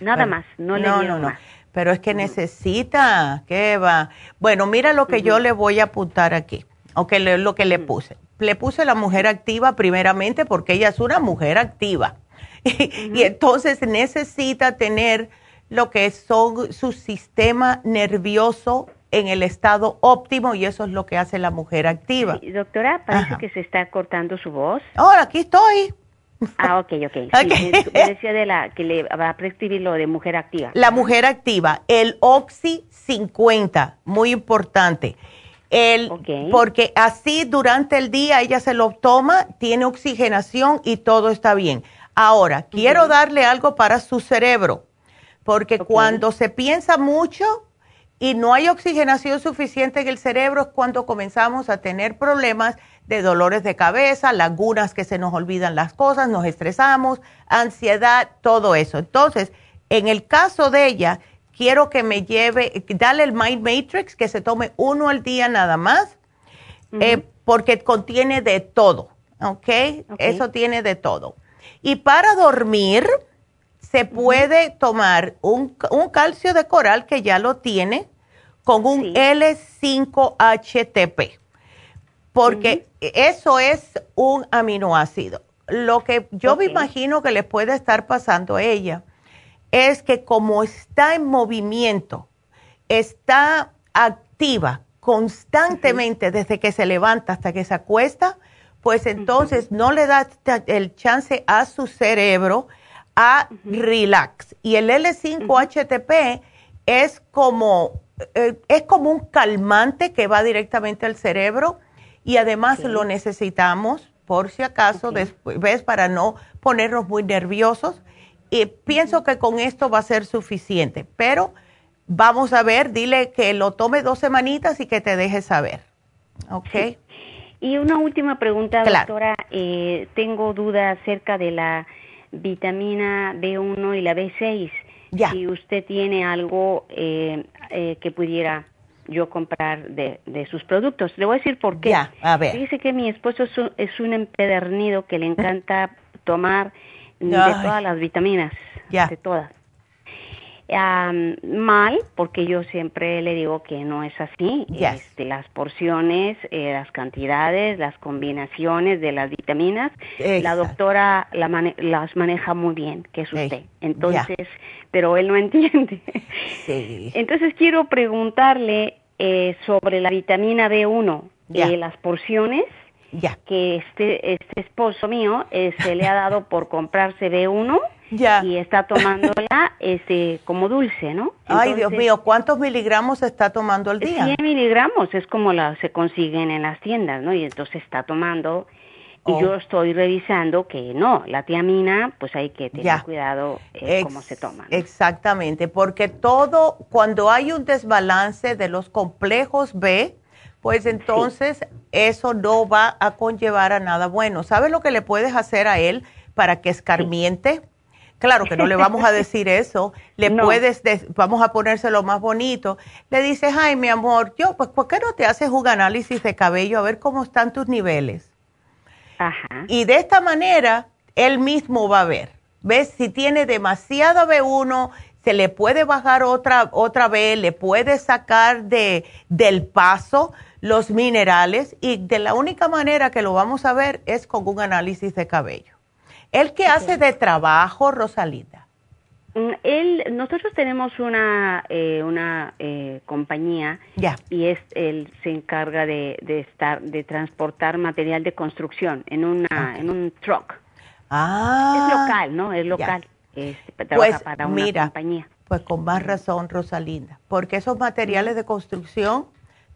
Nada más, no, le dieron no, no. Más. Pero es que necesita, ¿qué va? Bueno, mira lo que yo le voy a apuntar aquí, o que lo que le puse. Le puse la mujer activa primeramente porque ella es una mujer activa. y entonces necesita tener lo que son su sistema nervioso en el estado óptimo y eso es lo que hace la mujer activa. doctora, parece que se está cortando su voz. Oh, aquí estoy. Ah, ok, ok. Sí, decía de la que le va a prescribir lo de mujer activa. La mujer activa, el Oxy 50, muy importante. El, Porque así durante el día ella se lo toma, tiene oxigenación y todo está bien. Ahora, quiero darle algo para su cerebro, porque cuando se piensa mucho y no hay oxigenación suficiente en el cerebro es cuando comenzamos a tener problemas de dolores de cabeza, lagunas que se nos olvidan las cosas, nos estresamos, ansiedad, todo eso. Entonces, en el caso de ella, quiero que me lleve, dale el Mind Matrix, que se tome uno al día nada más, eh, porque contiene de todo, ¿ok? Eso tiene de todo. Y para dormir, se puede tomar un, calcio de coral que ya lo tiene con un L5-HTP porque eso es un aminoácido. Lo que yo me imagino que le puede estar pasando a ella es que como está en movimiento, está activa constantemente desde que se levanta hasta que se acuesta, pues entonces no le da el chance a su cerebro a relax. Y el L5-HTP es como, eh, es como un calmante que va directamente al cerebro y además lo necesitamos por si acaso, después, para no ponernos muy nerviosos. Y pienso que con esto va a ser suficiente, pero vamos a ver, dile que lo tome dos semanitas y que te deje saber. ¿Ok? Y una última pregunta, doctora. Eh, tengo duda acerca de la vitamina B1 y la B6. Ya. Si usted tiene algo eh, eh, que pudiera yo comprar de, de sus productos. Le voy a decir por qué. a ver. Dice que mi esposo es un, empedernido que le encanta tomar de todas las vitaminas, ya. de todas. Mal, porque yo siempre le digo que no es así. Este, las porciones, eh, las cantidades, las combinaciones de las vitaminas, la doctora las maneja muy bien, que es usted. Entonces, pero él no entiende. Sí. Entonces quiero preguntarle eh, sobre la vitamina B1 de las porciones que este, este esposo mío eh, se le ha dado por comprarse B1 y está tomándola este, como dulce, ¿no? Ay, Dios mío, ¿cuántos miligramos está tomando al día? 100 miligramos, es como la, se consiguen en las tiendas, ¿no? Y entonces está tomando y yo oh. estoy revisando que no, la tiamina, pues hay que tener cuidado eh, cómo se toma. Exactamente, porque todo, cuando hay un desbalance de los complejos B, pues entonces eso no va a conllevar a nada bueno. ¿Sabes lo que le puedes hacer a él para que escarmiente? Claro que no le vamos a decir eso, le puedes, vamos a ponérselo más bonito. Le dices, ay, mi amor, yo, pues, ¿por qué no te haces un análisis de cabello a ver cómo están tus niveles? Y de esta manera, él mismo va a ver. ¿Ves? Si tiene demasiado B1, se le puede bajar otra, otra vez, le puede sacar de, del paso los minerales y de la única manera que lo vamos a ver es con un análisis de cabello. ¿El que hace de trabajo, Rosalinda? Mm, él, nosotros tenemos una eh, una eh, compañía y es él se encarga de, de, estar de transportar material de construcción en una en un truck. Ah. Es local, ¿no? Es local. Este, trabaja pues, para una mira, compañía. Pues con más razón, Rosalinda, porque esos materiales de construcción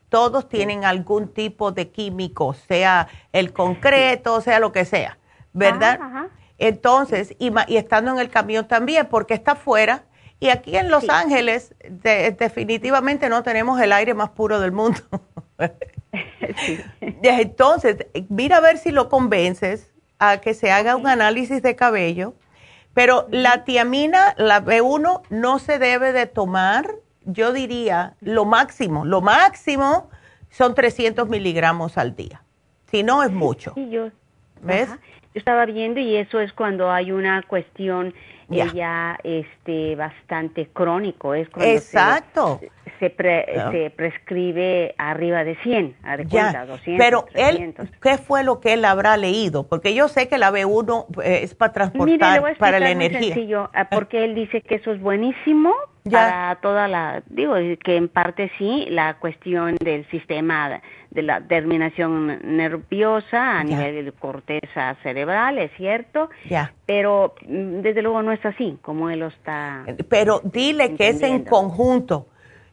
todos tienen algún tipo de químico, sea el concreto, sea lo que sea, ¿verdad? ajá. Entonces, y, estando en el camión también, porque está afuera. Y aquí en Los Ángeles definitivamente no tenemos el aire más puro del mundo. Entonces, mira a ver si lo convences a que se haga un análisis de cabello. Pero la tiamina, la B1, no se debe de tomar, yo diría, lo máximo, lo máximo son 300 miligramos al día. Si no, es mucho. Yo. ¿Ves? Estaba viendo y eso es cuando hay una cuestión ya, este, bastante crónico. Es cuando Exacto. Se, se, prescribe arriba de 100, a de cuenta, 200, Pero él, ¿qué fue lo que él habrá leído? Porque yo sé que la B1 eh, es para transportar, para la energía. Sencillo, ah, porque él dice que eso es buenísimo para toda la, digo, que en parte sí, la cuestión del sistema de la terminación nerviosa a nivel de corteza cerebral, es cierto, ya. pero mm, desde luego no es así como él lo está. Pero dile que es en conjunto,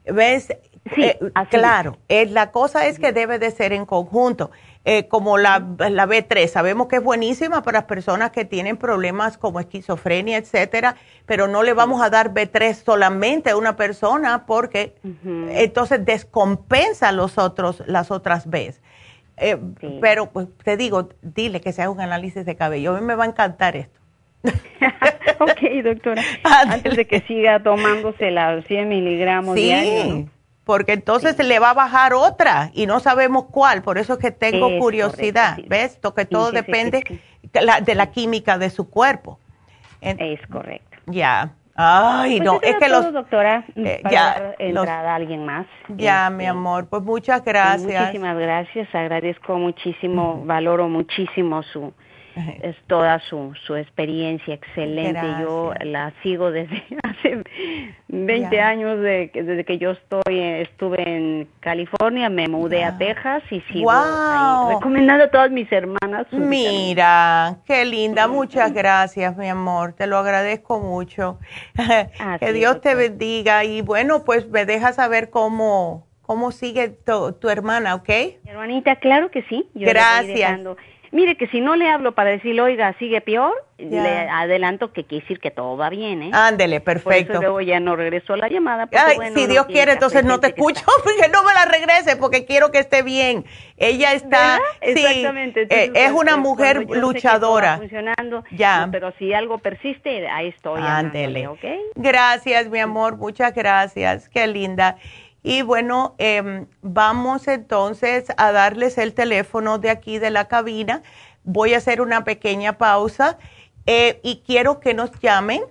¿ves? Sí, eh, claro, eh, la cosa es que debe de ser en conjunto. Eh, como la, la, B3, sabemos que es buenísima para las personas que tienen problemas como esquizofrenia, etcétera, pero no le vamos a dar B3 solamente a una persona porque entonces descompensa los otros, las otras Bs. Pero pues, te digo, dile que se haga un análisis de cabello. A mí me va a encantar esto. ok, doctora. Antes de que siga tomándose la 100 miligramos sí porque entonces le va a bajar otra y no sabemos cuál, por eso es que tengo curiosidad, ¿ves? Que todo depende de la química de su cuerpo. es correcto. Ya. Ay, pues no, es que todo, los... doctora, eh, para ya, entrada a alguien más. Ya, mi este, amor, pues muchas gracias. Muchísimas gracias, agradezco muchísimo, valoro muchísimo su es toda su, su experiencia excelente. Yo la sigo desde hace 20 años, de, desde que yo estoy estuve en California, me mudé a Texas y sigo recomendando a todas mis hermanas. Mira, qué linda, muchas gracias, mi amor, te lo agradezco mucho. que Dios te bendiga y bueno, pues me deja saber cómo, cómo sigue tu, tu hermana, ¿ok? hermanita, claro que sí. gracias. Mire que si no le hablo para decirle, oiga, sigue peor, le adelanto que quiere decir que todo va bien, ¿eh? Ándele, perfecto. Por eso luego ya no regresó la llamada. Ay, si Dios quiere, entonces no te escucho, porque no me la regrese, porque quiero que esté bien. Ella está, sí, Exactamente. Eh, es una mujer luchadora. funcionando, ya. Pero si algo persiste, ahí estoy. Ándele. ¿ok? Gracias, mi amor, muchas gracias. Qué linda. Y bueno, eh, vamos entonces a darles el teléfono de aquí de la cabina. Voy a hacer una pequeña pausa eh, y quiero que nos llamen.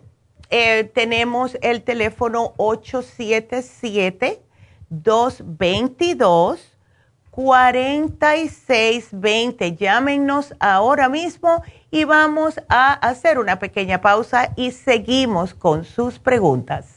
Eh, tenemos el teléfono 877-222-4620. Llámenos ahora mismo y vamos a hacer una pequeña pausa y seguimos con sus preguntas.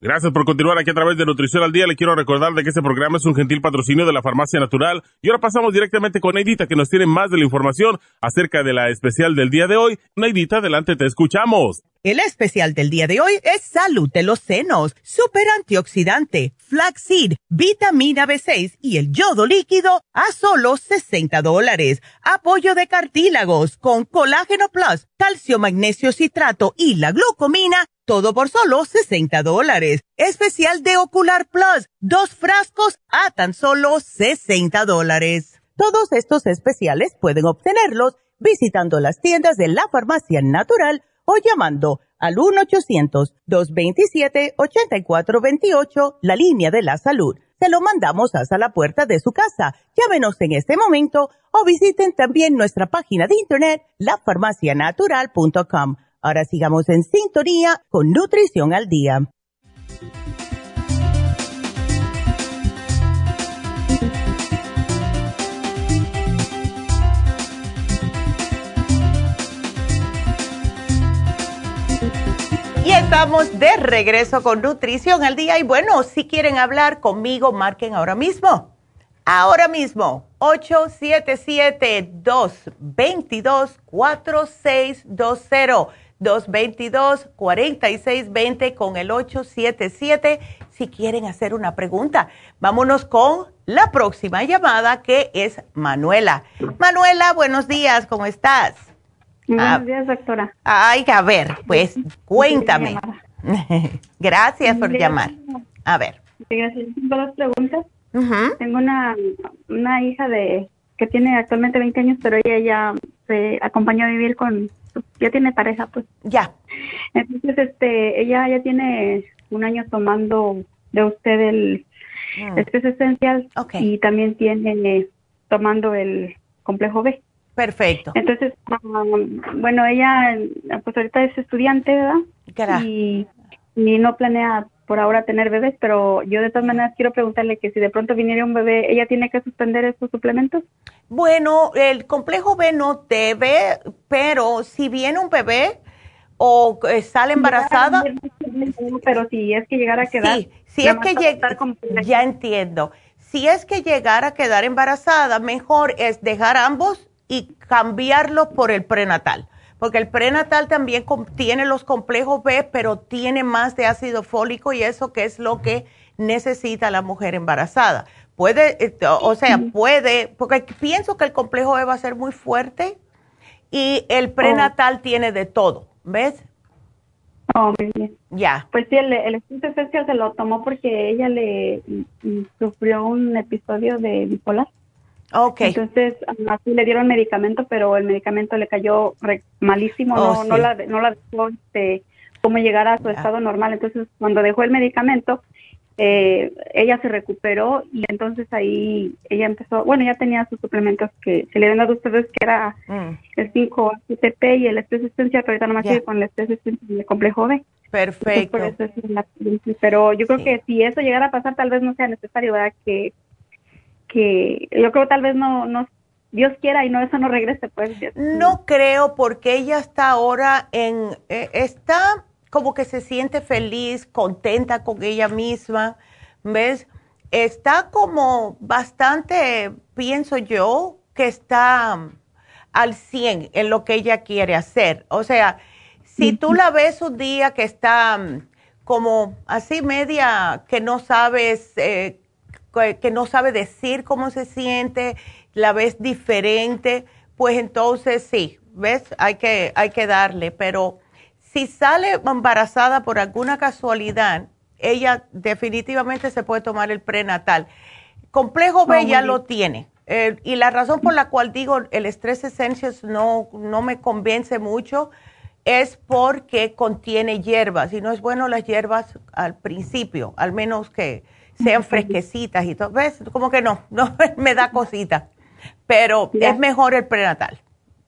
Gracias por continuar aquí a través de Nutrición al Día. Le quiero recordar de que este programa es un gentil patrocinio de la Farmacia Natural. Y ahora pasamos directamente con Neidita, que nos tiene más de la información acerca de la especial del día de hoy. Neidita, adelante, te escuchamos. El especial del día de hoy es Salud de los Senos, Super Antioxidante, Flaxseed, Vitamina B6 y el yodo líquido a solo 60 dólares. Apoyo de cartílagos con Colágeno Plus, Calcio Magnesio Citrato y la glucomina todo por solo 60 dólares. Especial de Ocular Plus, dos frascos a tan solo 60 dólares. Todos estos especiales pueden obtenerlos visitando las tiendas de la farmacia natural o llamando al 1-800-227-8428, la línea de la salud. Se lo mandamos hasta la puerta de su casa. Llámenos en este momento o visiten también nuestra página de internet, lafarmacianatural.com Ahora sigamos en sintonía con Nutrición al Día. Y estamos de regreso con Nutrición al Día. Y bueno, si quieren hablar conmigo, marquen ahora mismo. Ahora mismo, 877-222-4620 222-4620 con el 877 si quieren hacer una pregunta. Vámonos con la próxima llamada que es Manuela. Manuela, buenos días, ¿cómo estás? Buenos ah, días, doctora. Ay, a ver, pues cuéntame. Gracias por llamar. A ver. Gracias. Tengo dos preguntas. Tengo una, una hija de que tiene actualmente 20 años, pero ella ya se acompañó a vivir con, ya tiene pareja, pues. Ya. Entonces, este, ella ya tiene un año tomando de usted el mm. esencial y también tiene tomando el complejo B. Perfecto. Entonces, um, bueno, ella, pues ahorita es estudiante, ¿verdad? Y, y no planea por ahora tener bebés, pero yo de todas maneras quiero preguntarle que si de pronto viniera un bebé, ¿ella tiene que suspender esos suplementos? Bueno, el complejo B no debe, pero si viene un bebé o eh, sale embarazada... Pero si es que llegara a quedar... Sí, si es que llega, ya entiendo. Si es que llegara a quedar embarazada, mejor es dejar ambos y cambiarlo por el prenatal porque el prenatal también contiene los complejos B, pero tiene más de ácido fólico y eso que es lo que necesita la mujer embarazada. Puede, eh, o sea, puede, porque pienso que el complejo B va a ser muy fuerte y el prenatal oh. tiene de todo, ¿ves? Oh, muy bien. Ya. Pues sí, el, el estudio se lo tomó porque ella le mm, mm, sufrió un episodio de bipolar. Okay. Entonces, así le dieron medicamento, pero el medicamento le cayó malísimo, oh, no, no, la, no la dejó este, cómo llegar a su estado normal. Entonces, cuando dejó el medicamento, eh, ella se recuperó y entonces ahí ella empezó, bueno, ya tenía sus suplementos que se le habían dado a ustedes, que era mm. el 5-ATP y el estrés esencial, pero ahorita nomás sigue con el estrés esencial y el complejo B. Perfecto. pero yo creo que si eso llegara a pasar, tal vez no sea necesario, ¿verdad? Que que yo creo tal vez no, no Dios quiera y no eso no regrese pues. No creo porque ella está ahora en eh, está como que se siente feliz, contenta con ella misma, ¿ves? Está como bastante, pienso yo, que está al 100 en lo que ella quiere hacer. O sea, si tú la ves un día que está mm, como así media, que no sabes eh, que no sabe decir cómo se siente, la ves diferente, pues entonces sí, ¿ves? Hay que, hay que darle, pero si sale embarazada por alguna casualidad, ella definitivamente se puede tomar el prenatal. Complejo B ya lo tiene. Eh, y la razón por la cual digo el estrés Essentials no, no me convence mucho es porque contiene hierbas y no es bueno las hierbas al principio, al menos que sean fresquecitas y todo. ¿Ves? Como que no, no me da cosita. Pero es mejor el prenatal,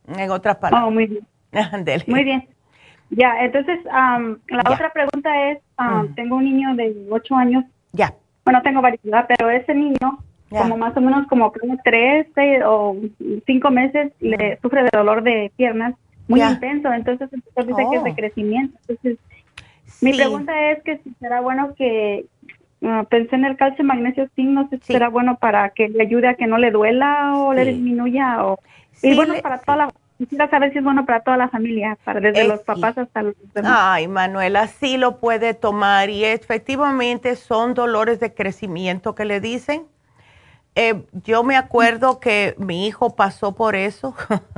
en otras palabras. Oh, muy bien. Muy bien. Ya, entonces, la otra pregunta es, tengo un niño de 8 años. Ya. Bueno, tengo varios, pero ese niño, como más o menos como 3 o 5 meses, le sufre de dolor de piernas muy intenso. Entonces, el dice que es de oh. crecimiento. Entonces, mi pregunta es que si será bueno que, Ah, pensé en el calcio, magnesio, zinc, no sé si será bueno para que le ayude a que no le duela o le disminuya o... y bueno, para toda la... Quisiera saber si es bueno para toda la familia, para desde los papás hasta los demás. Ay, Manuela, sí lo puede tomar y efectivamente son dolores de crecimiento que le dicen. Eh, yo me acuerdo que mi hijo pasó por eso.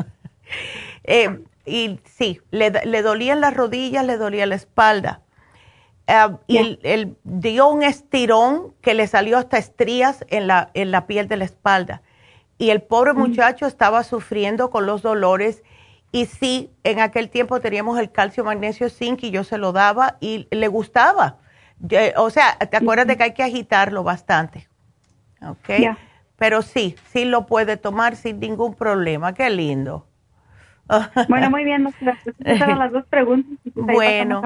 Eh, y sí, le, le dolían las rodillas, le dolía la espalda eh, y él, dio un estirón que le salió hasta estrías en la, en la piel de la espalda. Y el pobre muchacho estaba sufriendo con los dolores. Y sí, en aquel tiempo teníamos el calcio, magnesio, zinc y yo se lo daba y le gustaba. o sea, ¿te acuerdas de que hay que agitarlo bastante? Ok. Pero sí, sí lo puede tomar sin ningún problema. Qué lindo. Bueno, muy bien. Esas eran las dos preguntas. Bueno.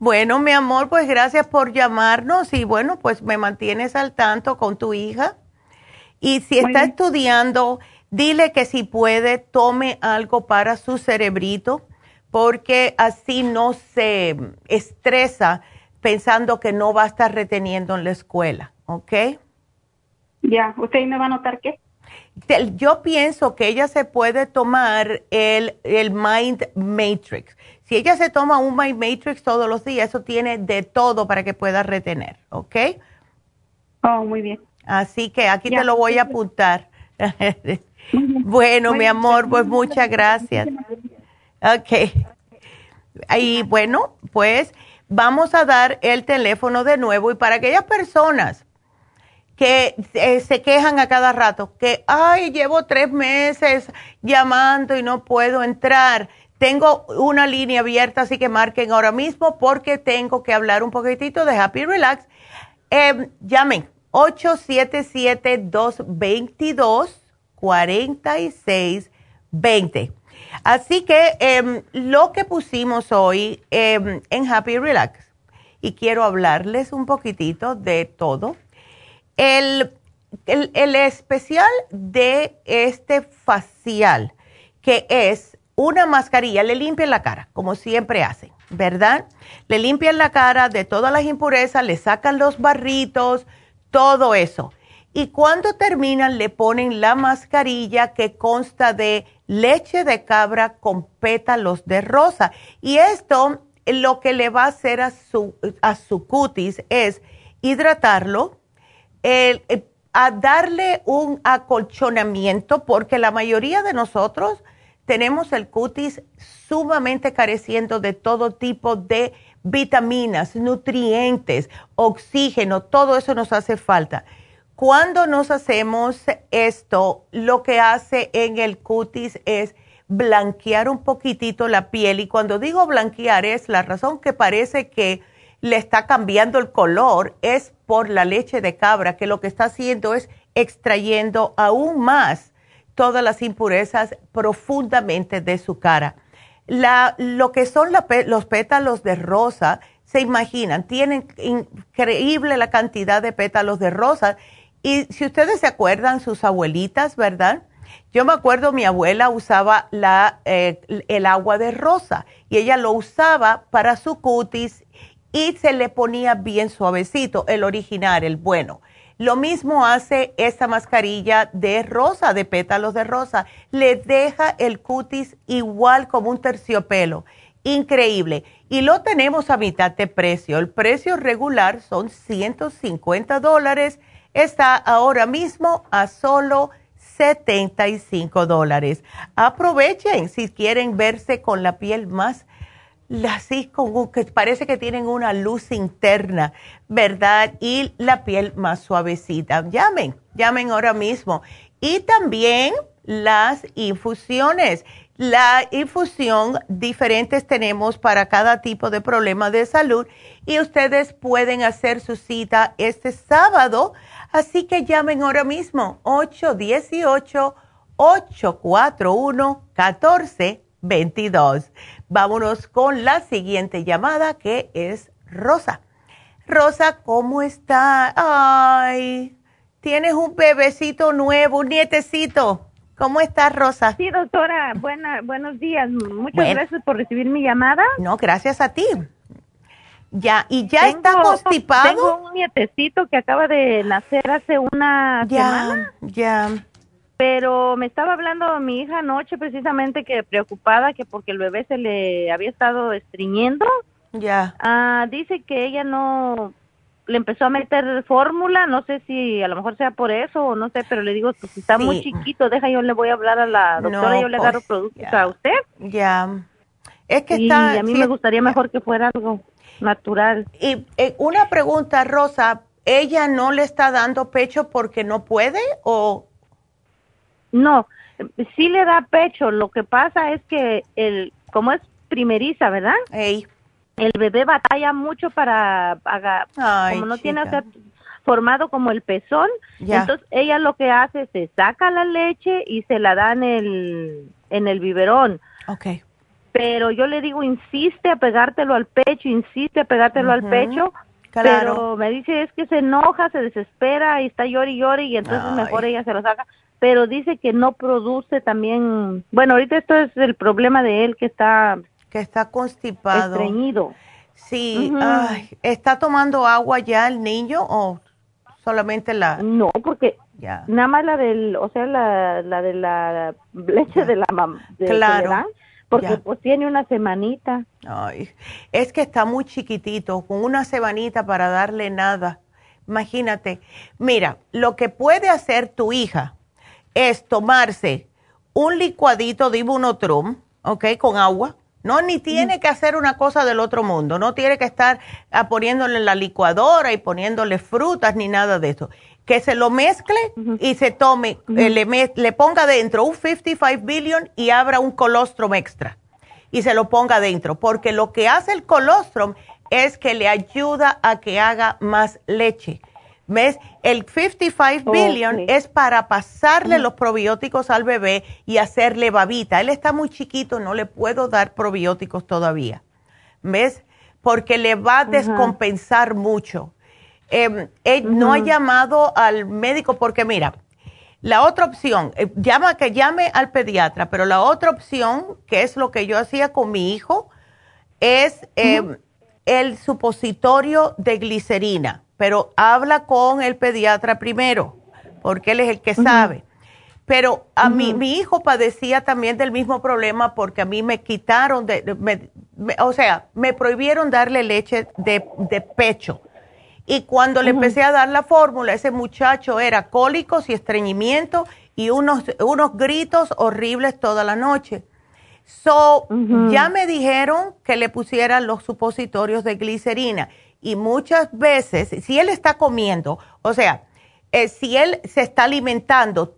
Bueno, mi amor, pues gracias por llamarnos y bueno, pues me mantienes al tanto con tu hija. Y si está estudiando, dile que si puede, tome algo para su cerebrito, porque así no se estresa pensando que no va a estar reteniendo en la escuela, ¿ok? Ya, ¿usted me va a notar qué? Yo pienso que ella se puede tomar el, el Mind Matrix. Si ella se toma un Mind Matrix todos los días, eso tiene de todo para que pueda retener, ¿ok? Oh, muy bien. Así que aquí te lo voy a apuntar. bueno, mi amor, pues muchas gracias. Ok. Y bueno, pues vamos a dar el teléfono de nuevo y para aquellas personas que eh, se quejan a cada rato, que, ay, llevo tres meses llamando y no puedo entrar. Tengo una línea abierta, así que marquen ahora mismo porque tengo que hablar un poquitito de Happy Relax. Eh, llamen 877-222-4620. Así que em, lo que pusimos hoy em, en Happy Relax, y quiero hablarles un poquitito de todo el, especial de este facial, que es una mascarilla, le limpian la cara, como siempre hacen, ¿verdad? Le limpian la cara de todas las impurezas, le sacan los barritos, todo eso. Y cuando terminan, le ponen la mascarilla que consta de leche de cabra con pétalos de rosa. Y esto lo que le va a hacer a su, a su cutis es hidratarlo, eh, a darle un acolchonamiento, porque la mayoría de nosotros tenemos el cutis sumamente careciendo de todo tipo de vitaminas, nutrientes, oxígeno, todo eso nos hace falta. Cuando nos hacemos esto, lo que hace en el cutis es blanquear un poquitito la piel y cuando digo blanquear es la razón que parece que le está cambiando el color es por la leche de cabra, que lo que está haciendo es extrayendo aún más todas las impurezas profundamente de su cara. La, lo que son los pétalos de rosa, se imaginan, tienen increíble la cantidad de pétalos de rosa. Y si ustedes se acuerdan, sus abuelitas, ¿verdad? Yo me acuerdo, mi abuela usaba eh, el agua de rosa y ella lo usaba para su cutis y se le ponía bien suavecito, el original, el bueno. Lo mismo hace esta mascarilla de rosa, de pétalos de rosa. Le deja el cutis igual como un terciopelo. Increíble. Y lo tenemos a mitad de precio. El precio regular son 150 dólares. Está ahora mismo a solo 75 dólares. Aprovechen si quieren verse con la piel más así como que parece que tienen una luz interna, ¿verdad? Y la piel más suavecita. Llamen, llamen ahora mismo. Y también las infusiones. La infusión diferentes tenemos para cada tipo de problema de salud y ustedes pueden hacer su cita este sábado. Así que llamen ahora mismo 818 841 1422. Vámonos con la siguiente llamada que es Rosa. Rosa, ¿cómo está? Ay, tienes un bebecito nuevo, un nietecito. ¿Cómo estás, Rosa? Sí, doctora, buena, buenos días. Muchas gracias por recibir mi llamada. No, gracias a ti. Ya, ¿y ya está constipado? Tengo un nietecito que acaba de nacer hace una semana. Ya, ya pero me estaba hablando mi hija anoche precisamente que preocupada que porque el bebé se le había estado estreñiendo. Ya. Ah, dice que ella no le empezó a meter fórmula, no sé si a lo mejor sea por eso o no sé, pero le digo, pues si está muy chiquito, deja yo le voy a hablar a la doctora, yo le agarro pues, productos a usted. Ya. Es que y está... a mí me gustaría mejor que fuera algo natural. Y eh, una pregunta, Rosa, ¿ella no le está dando pecho porque no puede o no, sí le da pecho. Lo que pasa es que el, como es primeriza, ¿verdad? El bebé batalla mucho para, como no tiene formado como el pezón, entonces ella lo que hace es se saca la leche y se la da en el, en el biberón. Okay. Pero yo le digo, insiste a pegártelo al pecho, insiste a pegártelo al pecho, pero me dice es que se enoja, se desespera y está llori y llori y entonces mejor ella se lo saca pero dice que no produce también, bueno, ahorita esto es el problema de él que está que está constipado. Estreñido. Sí, ¿está tomando agua ya el niño o solamente la...? No, porque ya. nada más la del, o sea, la, la de la leche de la mamá. Claro. porque pues tiene una semanita. Ay, es que está muy chiquitito, con una semanita para darle nada. Imagínate. Mira, lo que puede hacer tu hija es tomarse un licuadito de Ibunotrum, ¿ok? Con agua no, ni tiene que hacer una cosa del otro mundo, no tiene que estar ah, poniéndole en la licuadora y poniéndole frutas ni nada de eso. Que se lo mezcle y se tome, eh, le, le, ponga dentro un 55 billion y abra un colostrum extra y se lo ponga dentro, porque lo que hace el colostrum es que le ayuda a que haga más leche. ¿Ves? El 55 billion es para pasarle los probióticos al bebé y hacerle babita. Él está muy chiquito, no le puedo dar probióticos todavía. ¿Ves? Porque le va a descompensar mucho. Em, no ha llamado al médico porque mira, la otra opción, eh, llama que llame al pediatra, pero la otra opción, que es lo que yo hacía con mi hijo, es em, el supositorio de glicerina pero habla con el pediatra primero, porque él es el que sabe. Pero a mí, mi hijo padecía también del mismo problema porque a mí me quitaron, de, o sea, me prohibieron darle leche de, pecho. Y cuando le empecé a dar la fórmula, ese muchacho era cólicos y estreñimiento y unos, unos gritos horribles toda la noche. So, ya me dijeron que le pusieran los supositorios de glicerina y muchas veces, si él está comiendo, o sea, eh, si él se está alimentando,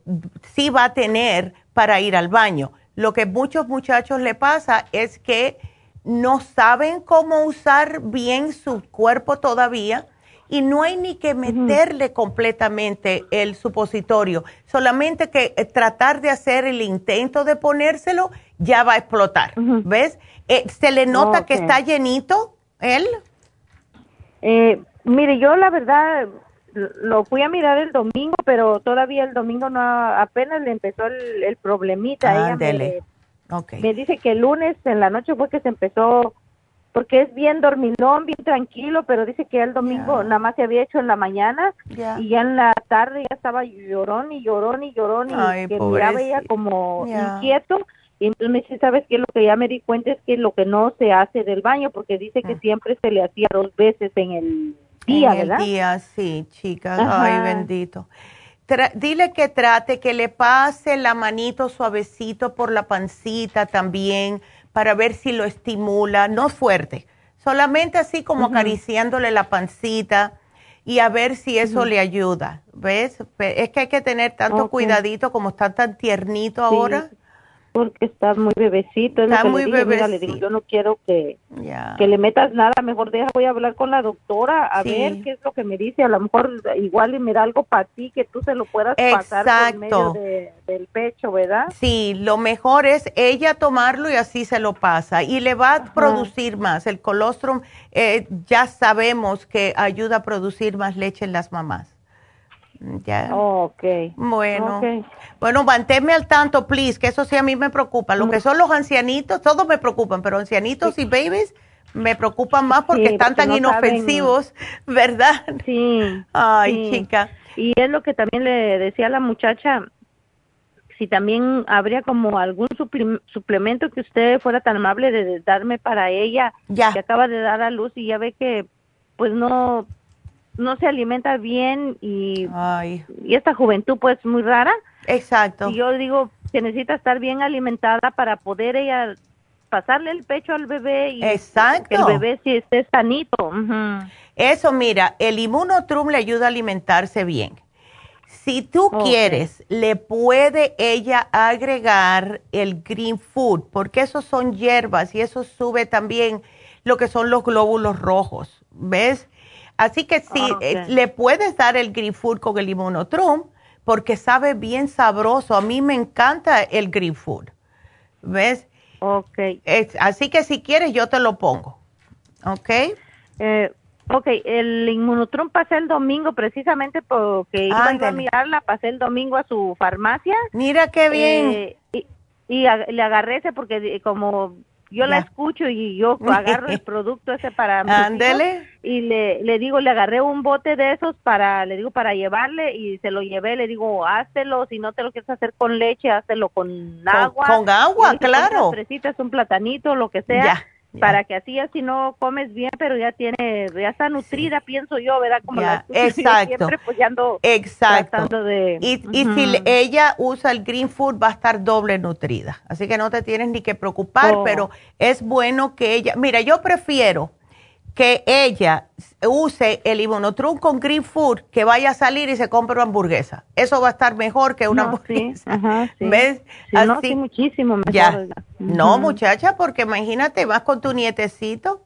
sí va a tener para ir al baño. Lo que muchos muchachos le pasa es que no saben cómo usar bien su cuerpo todavía y no hay ni que meterle completamente el supositorio, solamente que eh, tratar de hacer el intento de ponérselo ya va a explotar, ¿ves? Eh, ¿Se le nota que está llenito él? Eh, mire, yo la verdad lo fui a mirar el domingo, pero todavía el domingo no, apenas le empezó el, el problemita. me, me, dice que el lunes en la noche fue que se empezó, porque es bien dormilón, bien tranquilo, pero dice que el domingo nada más se había hecho en la mañana y ya en la tarde ya estaba llorón y llorón y llorón y que miraba ella como inquieto y entonces me dice, ¿sabes qué? Lo que ya me di cuenta es que lo que no se hace del baño, porque dice que mm. siempre se le hacía dos veces en el día, en el día, sí, chicas. Ay, bendito. dile que trate, que le pase la manito suavecito por la pancita también, para ver si lo estimula, no fuerte, solamente así como acariciándole la pancita y a ver si eso le ayuda. ¿Ves? Es que hay que tener tanto cuidadito como está tan tiernito ahora porque está muy bebecito. está muy bebecito. le digo, yo no quiero que, que le metas nada, mejor deja, voy a hablar con la doctora a ver qué es lo que me dice. A lo mejor igual y me da algo para ti que tú se lo puedas pasar por medio del pecho, ¿verdad? Sí, lo mejor es ella tomarlo y así se lo pasa. Y le va a producir más. El colostrum eh, ya sabemos que ayuda a producir más leche en las mamás. Ya. ok. Bueno. Bueno, manténme al tanto, please, que eso sí a mí me preocupa. Lo que son los ancianitos, todos me preocupan, pero ancianitos y babies me preocupan más porque están tan inofensivos, ¿verdad? Sí. Ay, chica. Y es lo que también le decía a la muchacha, si también habría como algún suplemento que usted fuera tan amable de darme para ella, ya. que acaba de dar a luz y ya ve que pues no no se alimenta bien y, y esta juventud pues muy rara. Exacto. Y yo digo que necesita estar bien alimentada para poder ella pasarle el pecho al bebé y Exacto. que el bebé sí esté sanito. Eso, mira, el inmunotrum le ayuda a alimentarse bien. Si tú quieres, le puede ella agregar el green food, porque esos son hierbas y eso sube también lo que son los glóbulos rojos. ¿Ves? Así que sí, eh, le puedes dar el Green Food con el Immunotrum porque sabe bien sabroso. A mí me encanta el Green Food. ¿Ves? Ok. así que si quieres, yo te lo pongo. ¿Ok? Eh, ok, el Immunotrum pasé el domingo precisamente porque iba a mirarla, pasé el domingo a su farmacia. Mira qué bien. Eh, y, le agarré ese porque como yo la escucho y yo agarro el producto ese para Ándele. y le, le digo, le agarré un bote de esos para, le digo, para llevarle y se lo llevé, le digo, háztelo, si no te lo quieres hacer con leche, háztelo con agua. Con, agua, claro. Unas un platanito, lo que sea para que así así no comes bien, pero ya tiene, ya está nutrida, pienso yo, ¿verdad? Como la exacto. siempre pues ya exacto. de... Y, y si ella usa el green food va a estar doble nutrida, así que no te tienes ni que preocupar, oh. pero es bueno que ella, mira, yo prefiero que ella use el Imonotrum con Green Food, que vaya a salir y se compre una hamburguesa. Eso va a estar mejor que una hamburguesa. ¿Ves? Así, muchísimo mejor. No, muchacha, porque imagínate, vas con tu nietecito.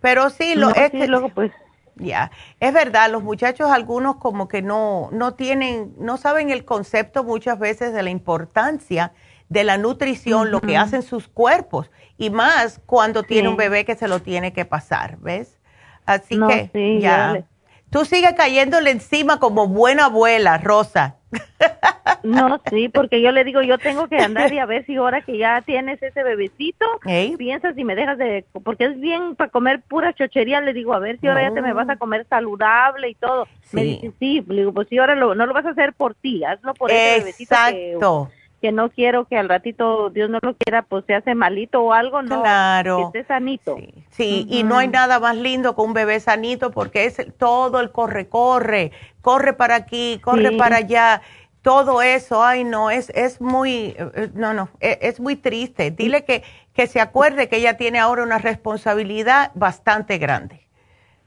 Pero sí, lo es que, luego pues ya, es verdad, los muchachos algunos como que no no tienen, no saben el concepto muchas veces de la importancia de la nutrición, lo que hacen sus cuerpos y más cuando tiene un bebé que se lo tiene que pasar, ¿ves? Así que ya. Tú sigues cayéndole encima como buena abuela, Rosa. No, sí, porque yo le digo, yo tengo que andar y a ver si ahora que ya tienes ese bebecito, piensas y me dejas de, porque es bien para comer pura chochería, le digo, a ver si ahora ya te me vas a comer saludable y todo. Me dice, sí, le digo, pues si ahora lo, no lo vas a hacer por ti, hazlo por ese bebecito Exacto que no quiero que al ratito, Dios no lo quiera, pues se hace malito o algo, no, claro. que esté sanito. Sí, y no hay nada más lindo que un bebé sanito porque es todo el corre, corre, corre para aquí, corre para allá, todo eso, ay no, es, es muy, eh, no, no, es, es muy triste. Dile que, que se acuerde que ella tiene ahora una responsabilidad bastante grande.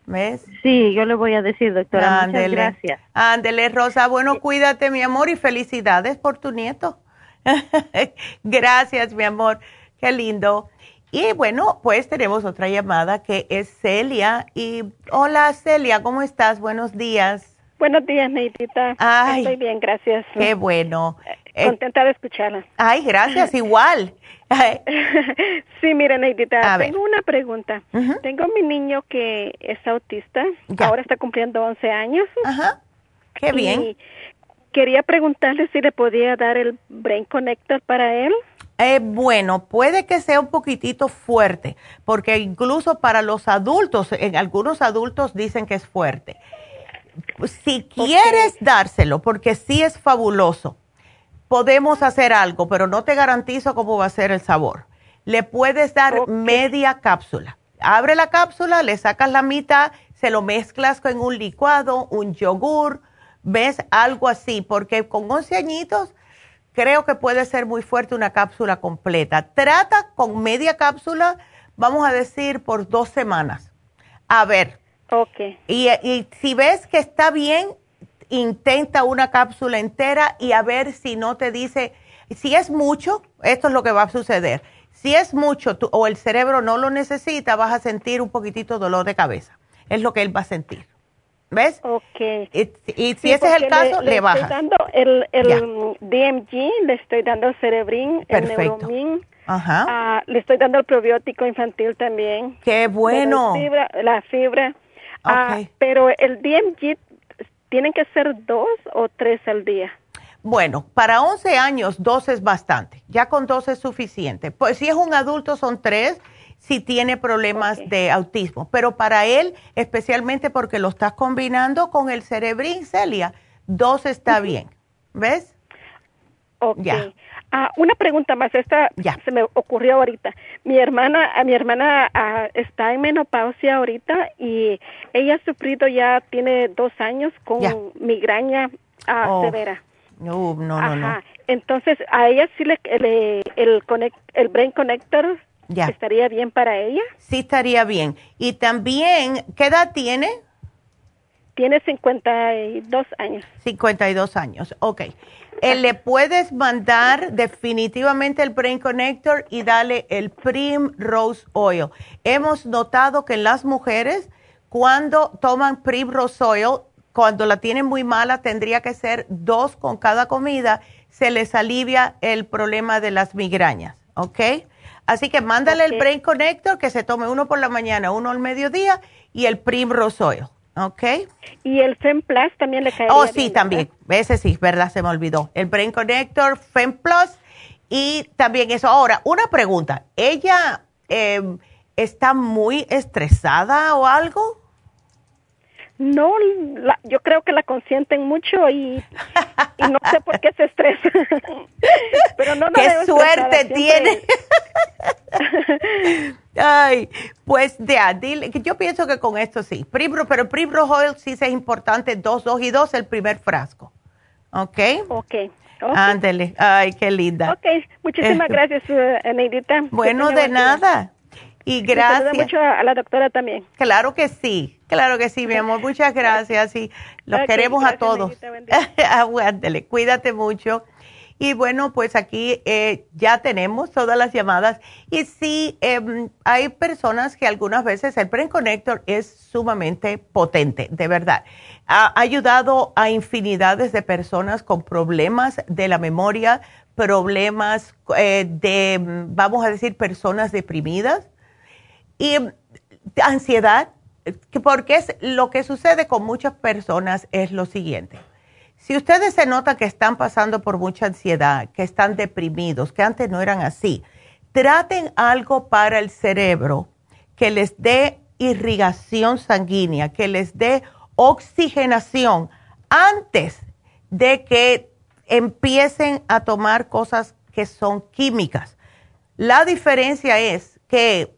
¿Ves? Sí, yo le voy a decir, doctora. Muchas gracias. Ándele, Rosa. Bueno, cuídate, mi amor, y felicidades por tu nieto. Gracias, mi amor. Qué lindo. Y bueno, pues tenemos otra llamada que es Celia. Y hola, Celia, ¿cómo estás? Buenos días. Buenos días, Neidita. Ay, Estoy bien, gracias. Qué bueno. Eh, contenta de escucharla. Ay, gracias, igual. sí, mira, Neidita, tengo una pregunta. Tengo mi niño que es autista, ahora está cumpliendo 11 años. Ajá. Qué bien quería preguntarle si le podía dar el Brain Connector para él. Eh, bueno, puede que sea un poquitito fuerte, porque incluso para los adultos, en algunos adultos dicen que es fuerte. Si quieres dárselo, porque sí es fabuloso, podemos hacer algo, pero no te garantizo cómo va a ser el sabor. Le puedes dar media cápsula. Abre la cápsula, le sacas la mitad, se lo mezclas con un licuado, un yogur, ¿Ves? Algo así, porque con 11 añitos creo que puede ser muy fuerte una cápsula completa. Trata con media cápsula, vamos a decir, por dos semanas. A ver. Ok. Y, y si ves que está bien, intenta una cápsula entera y a ver si no te dice, si es mucho, esto es lo que va a suceder. Si es mucho o el cerebro no lo necesita, vas a sentir un poquitito dolor de cabeza. Es lo que él va a sentir. ¿Ves? Ok. Y, si ese es el caso, le, le, le Estoy dando el, el DMG, le estoy dando el Cerebrin, el Neuromin. Ajá. Ah, le estoy dando el probiótico infantil también. ¡Qué bueno! La fibra. La fibra. Ah, pero el DMG, ¿tienen que ser dos o tres al día? Bueno, para 11 años, dos es bastante. Ya con dos es suficiente. Pues si es un adulto, son tres si tiene problemas de autismo. Pero para él, especialmente porque lo estás combinando con el cerebrín, Celia, dos está bien. ¿Ves? Ok. Ah, una pregunta más, esta ya. se me ocurrió ahorita. Mi hermana, a mi hermana ah, está en menopausia ahorita y ella ha sufrido ya tiene dos años con migraña ah, oh. severa. No, no, no, no. Entonces a ella sí le, el el Brain Connector ¿Estaría bien para ella? Sí, estaría bien. Y también, ¿qué edad tiene? Tiene 52 años. 52 años, ok. Eh, le puedes mandar definitivamente el Brain Connector y dale el Prim Rose Oil. Hemos notado que las mujeres, cuando toman Prim Rose Oil, cuando la tienen muy mala, tendría que ser dos con cada comida, se les alivia el problema de las migrañas, ¿ok? Así que mándale el Brain Connector, que se tome uno por la mañana, uno al mediodía y el Primrose Oil. ¿Ok? Y el FemPlus también le cae. Oh, sí, también. Ese sí, ¿verdad? Se me olvidó. El Brain Connector, FemPlus y también eso. Ahora, una pregunta. ¿Ella em, está muy estresada o algo? No, yo creo que la consienten mucho y, no sé por qué se estresa. Pero no, no ¡Qué suerte tiene! Ay, pues ya, dile, yo pienso que con esto sí. Primro, pero Primrose Oil sí es importante, dos, dos y dos, el primer frasco. ¿Ok? Ok. Ándele, ay, qué linda. Ok, muchísimas gracias, uh, Neidita. Bueno, de nada. Y gracias. mucho a, la doctora también. Claro que sí, claro que sí, mi amor. Muchas gracias y los queremos a todos. Aguántele, cuídate mucho. Y bueno, pues aquí eh, ya tenemos todas las llamadas. Y sí, em, hay personas que algunas veces el Brain Connector es sumamente potente, de verdad. Ha ayudado a infinidades de personas con problemas de la memoria, problemas eh, de, vamos a decir, personas deprimidas y ansiedad, porque es lo que sucede con muchas personas es lo siguiente. Si ustedes se notan que están pasando por mucha ansiedad, que están deprimidos, que antes no eran así, traten algo para el cerebro que les dé irrigación sanguínea, que les dé oxigenación antes de que empiecen a tomar cosas que son químicas. La diferencia es que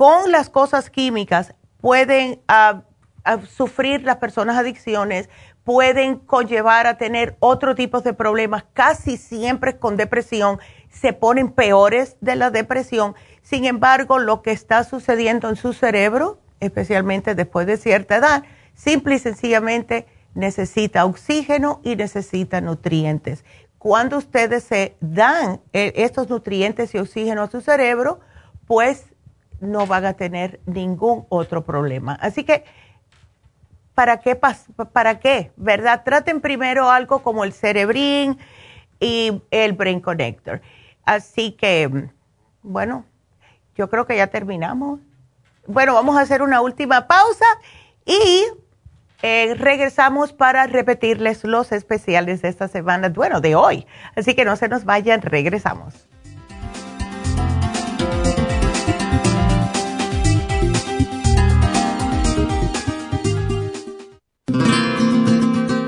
con las cosas químicas pueden ah, ah, sufrir las personas adicciones, pueden conllevar a tener otro tipo de problemas, casi siempre con depresión, se ponen peores de la depresión. Sin embargo, lo que está sucediendo en su cerebro, especialmente después de cierta edad, simple y sencillamente necesita oxígeno y necesita nutrientes. Cuando ustedes se dan eh, estos nutrientes y oxígeno a su cerebro, pues no van a tener ningún otro problema. Así que, ¿para qué? ¿Para qué? ¿Verdad? Traten primero algo como el Cerebrin y el Brain Connector. Así que, bueno, yo creo que ya terminamos. Bueno, vamos a hacer una última pausa y eh, regresamos para repetirles los especiales de esta semana, bueno, de hoy. Así que no se nos vayan, regresamos.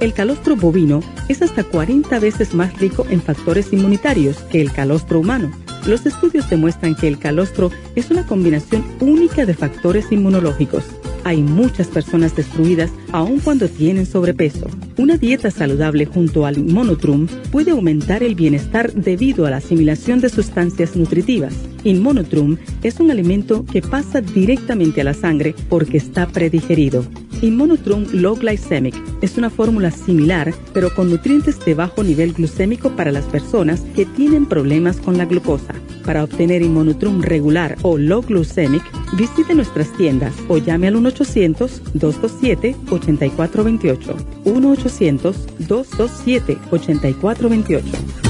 El calostro bovino es hasta 40 veces más rico en factores inmunitarios que el calostro humano. Los estudios demuestran que el calostro es una combinación única de factores inmunológicos. Hay muchas personas destruidas aun cuando tienen sobrepeso. Una dieta saludable junto al monotrum puede aumentar el bienestar debido a la asimilación de sustancias nutritivas. Inmonotrum es un alimento que pasa directamente a la sangre porque está predigerido. Inmonotrum Low Glycemic es una fórmula similar, pero con nutrientes de bajo nivel glucémico para las personas que tienen problemas con la glucosa. Para obtener Inmonotrum regular o Low Glycemic, visite nuestras tiendas o llame al 1-800-227-8428. 1-800-227-8428.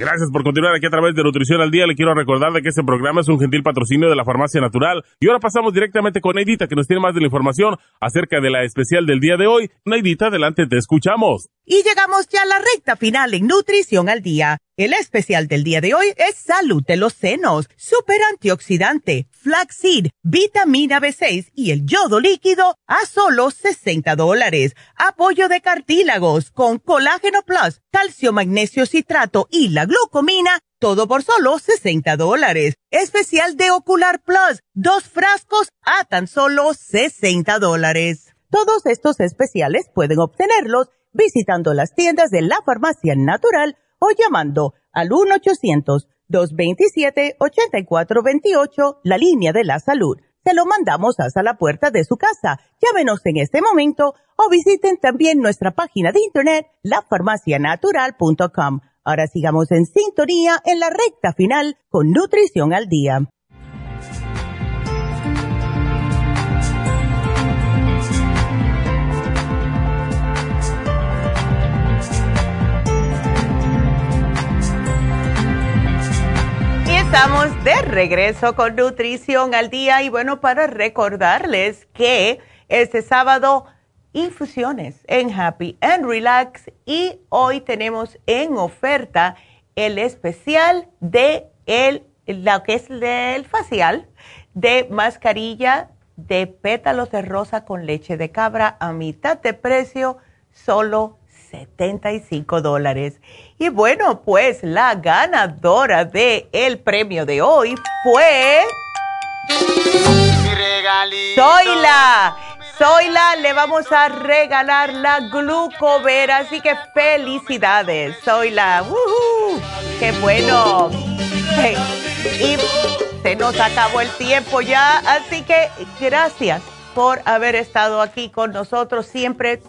Gracias por continuar aquí a través de Nutrición al Día. Le quiero recordar de que este programa es un gentil patrocinio de la Farmacia Natural. Y ahora pasamos directamente con Neidita, que nos tiene más de la información acerca de la especial del día de hoy. Neidita, adelante, te escuchamos. Y llegamos ya a la recta final en Nutrición al Día. El especial del día de hoy es Salud de los Senos, Super Antioxidante, Flaxseed, Vitamina B6 y el yodo líquido a solo 60 dólares. Apoyo de cartílagos con Colágeno Plus, Calcio Magnesio Citrato y la glucomina, todo por solo 60 dólares. Especial de Ocular Plus, dos frascos a tan solo 60 dólares. Todos estos especiales pueden obtenerlos visitando las tiendas de la farmacia natural o llamando al 1-800-227-8428, la línea de la salud. Se lo mandamos hasta la puerta de su casa. Llámenos en este momento o visiten también nuestra página de internet, lafarmacianatural.com. Ahora sigamos en sintonía en la recta final con Nutrición al Día. Y Estamos de regreso con Nutrición al Día y bueno, para recordarles que este sábado infusiones en Happy and Relax y hoy tenemos en oferta el especial de el, lo que es el facial de mascarilla de pétalos de rosa con leche de cabra a mitad de precio, solo 75 dólares. Y bueno, pues la ganadora de el premio de hoy fue... Zoila. Zoila le vamos a regalar la glucovera, así que felicidades, Zoila. ¡Qué bueno! Y se nos acabó el tiempo ya, así que gracias por haber estado aquí con nosotros, siempre,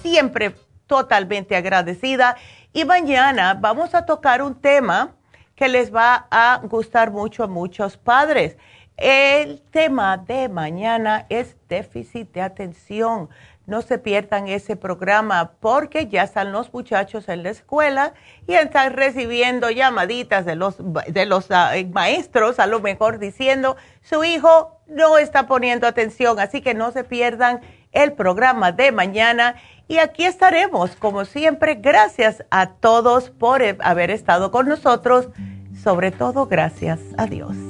siempre totalmente agradecida. Y mañana vamos a tocar un tema que les va a gustar mucho a muchos padres. El tema de mañana es déficit de atención. No se pierdan ese programa porque ya están los muchachos en la escuela y están recibiendo llamaditas de los, de los ah, maestros, a lo mejor diciendo, su hijo no está poniendo atención, así que no se pierdan el programa de mañana y aquí estaremos, como siempre, gracias a todos por haber estado con nosotros, sobre todo gracias a Dios.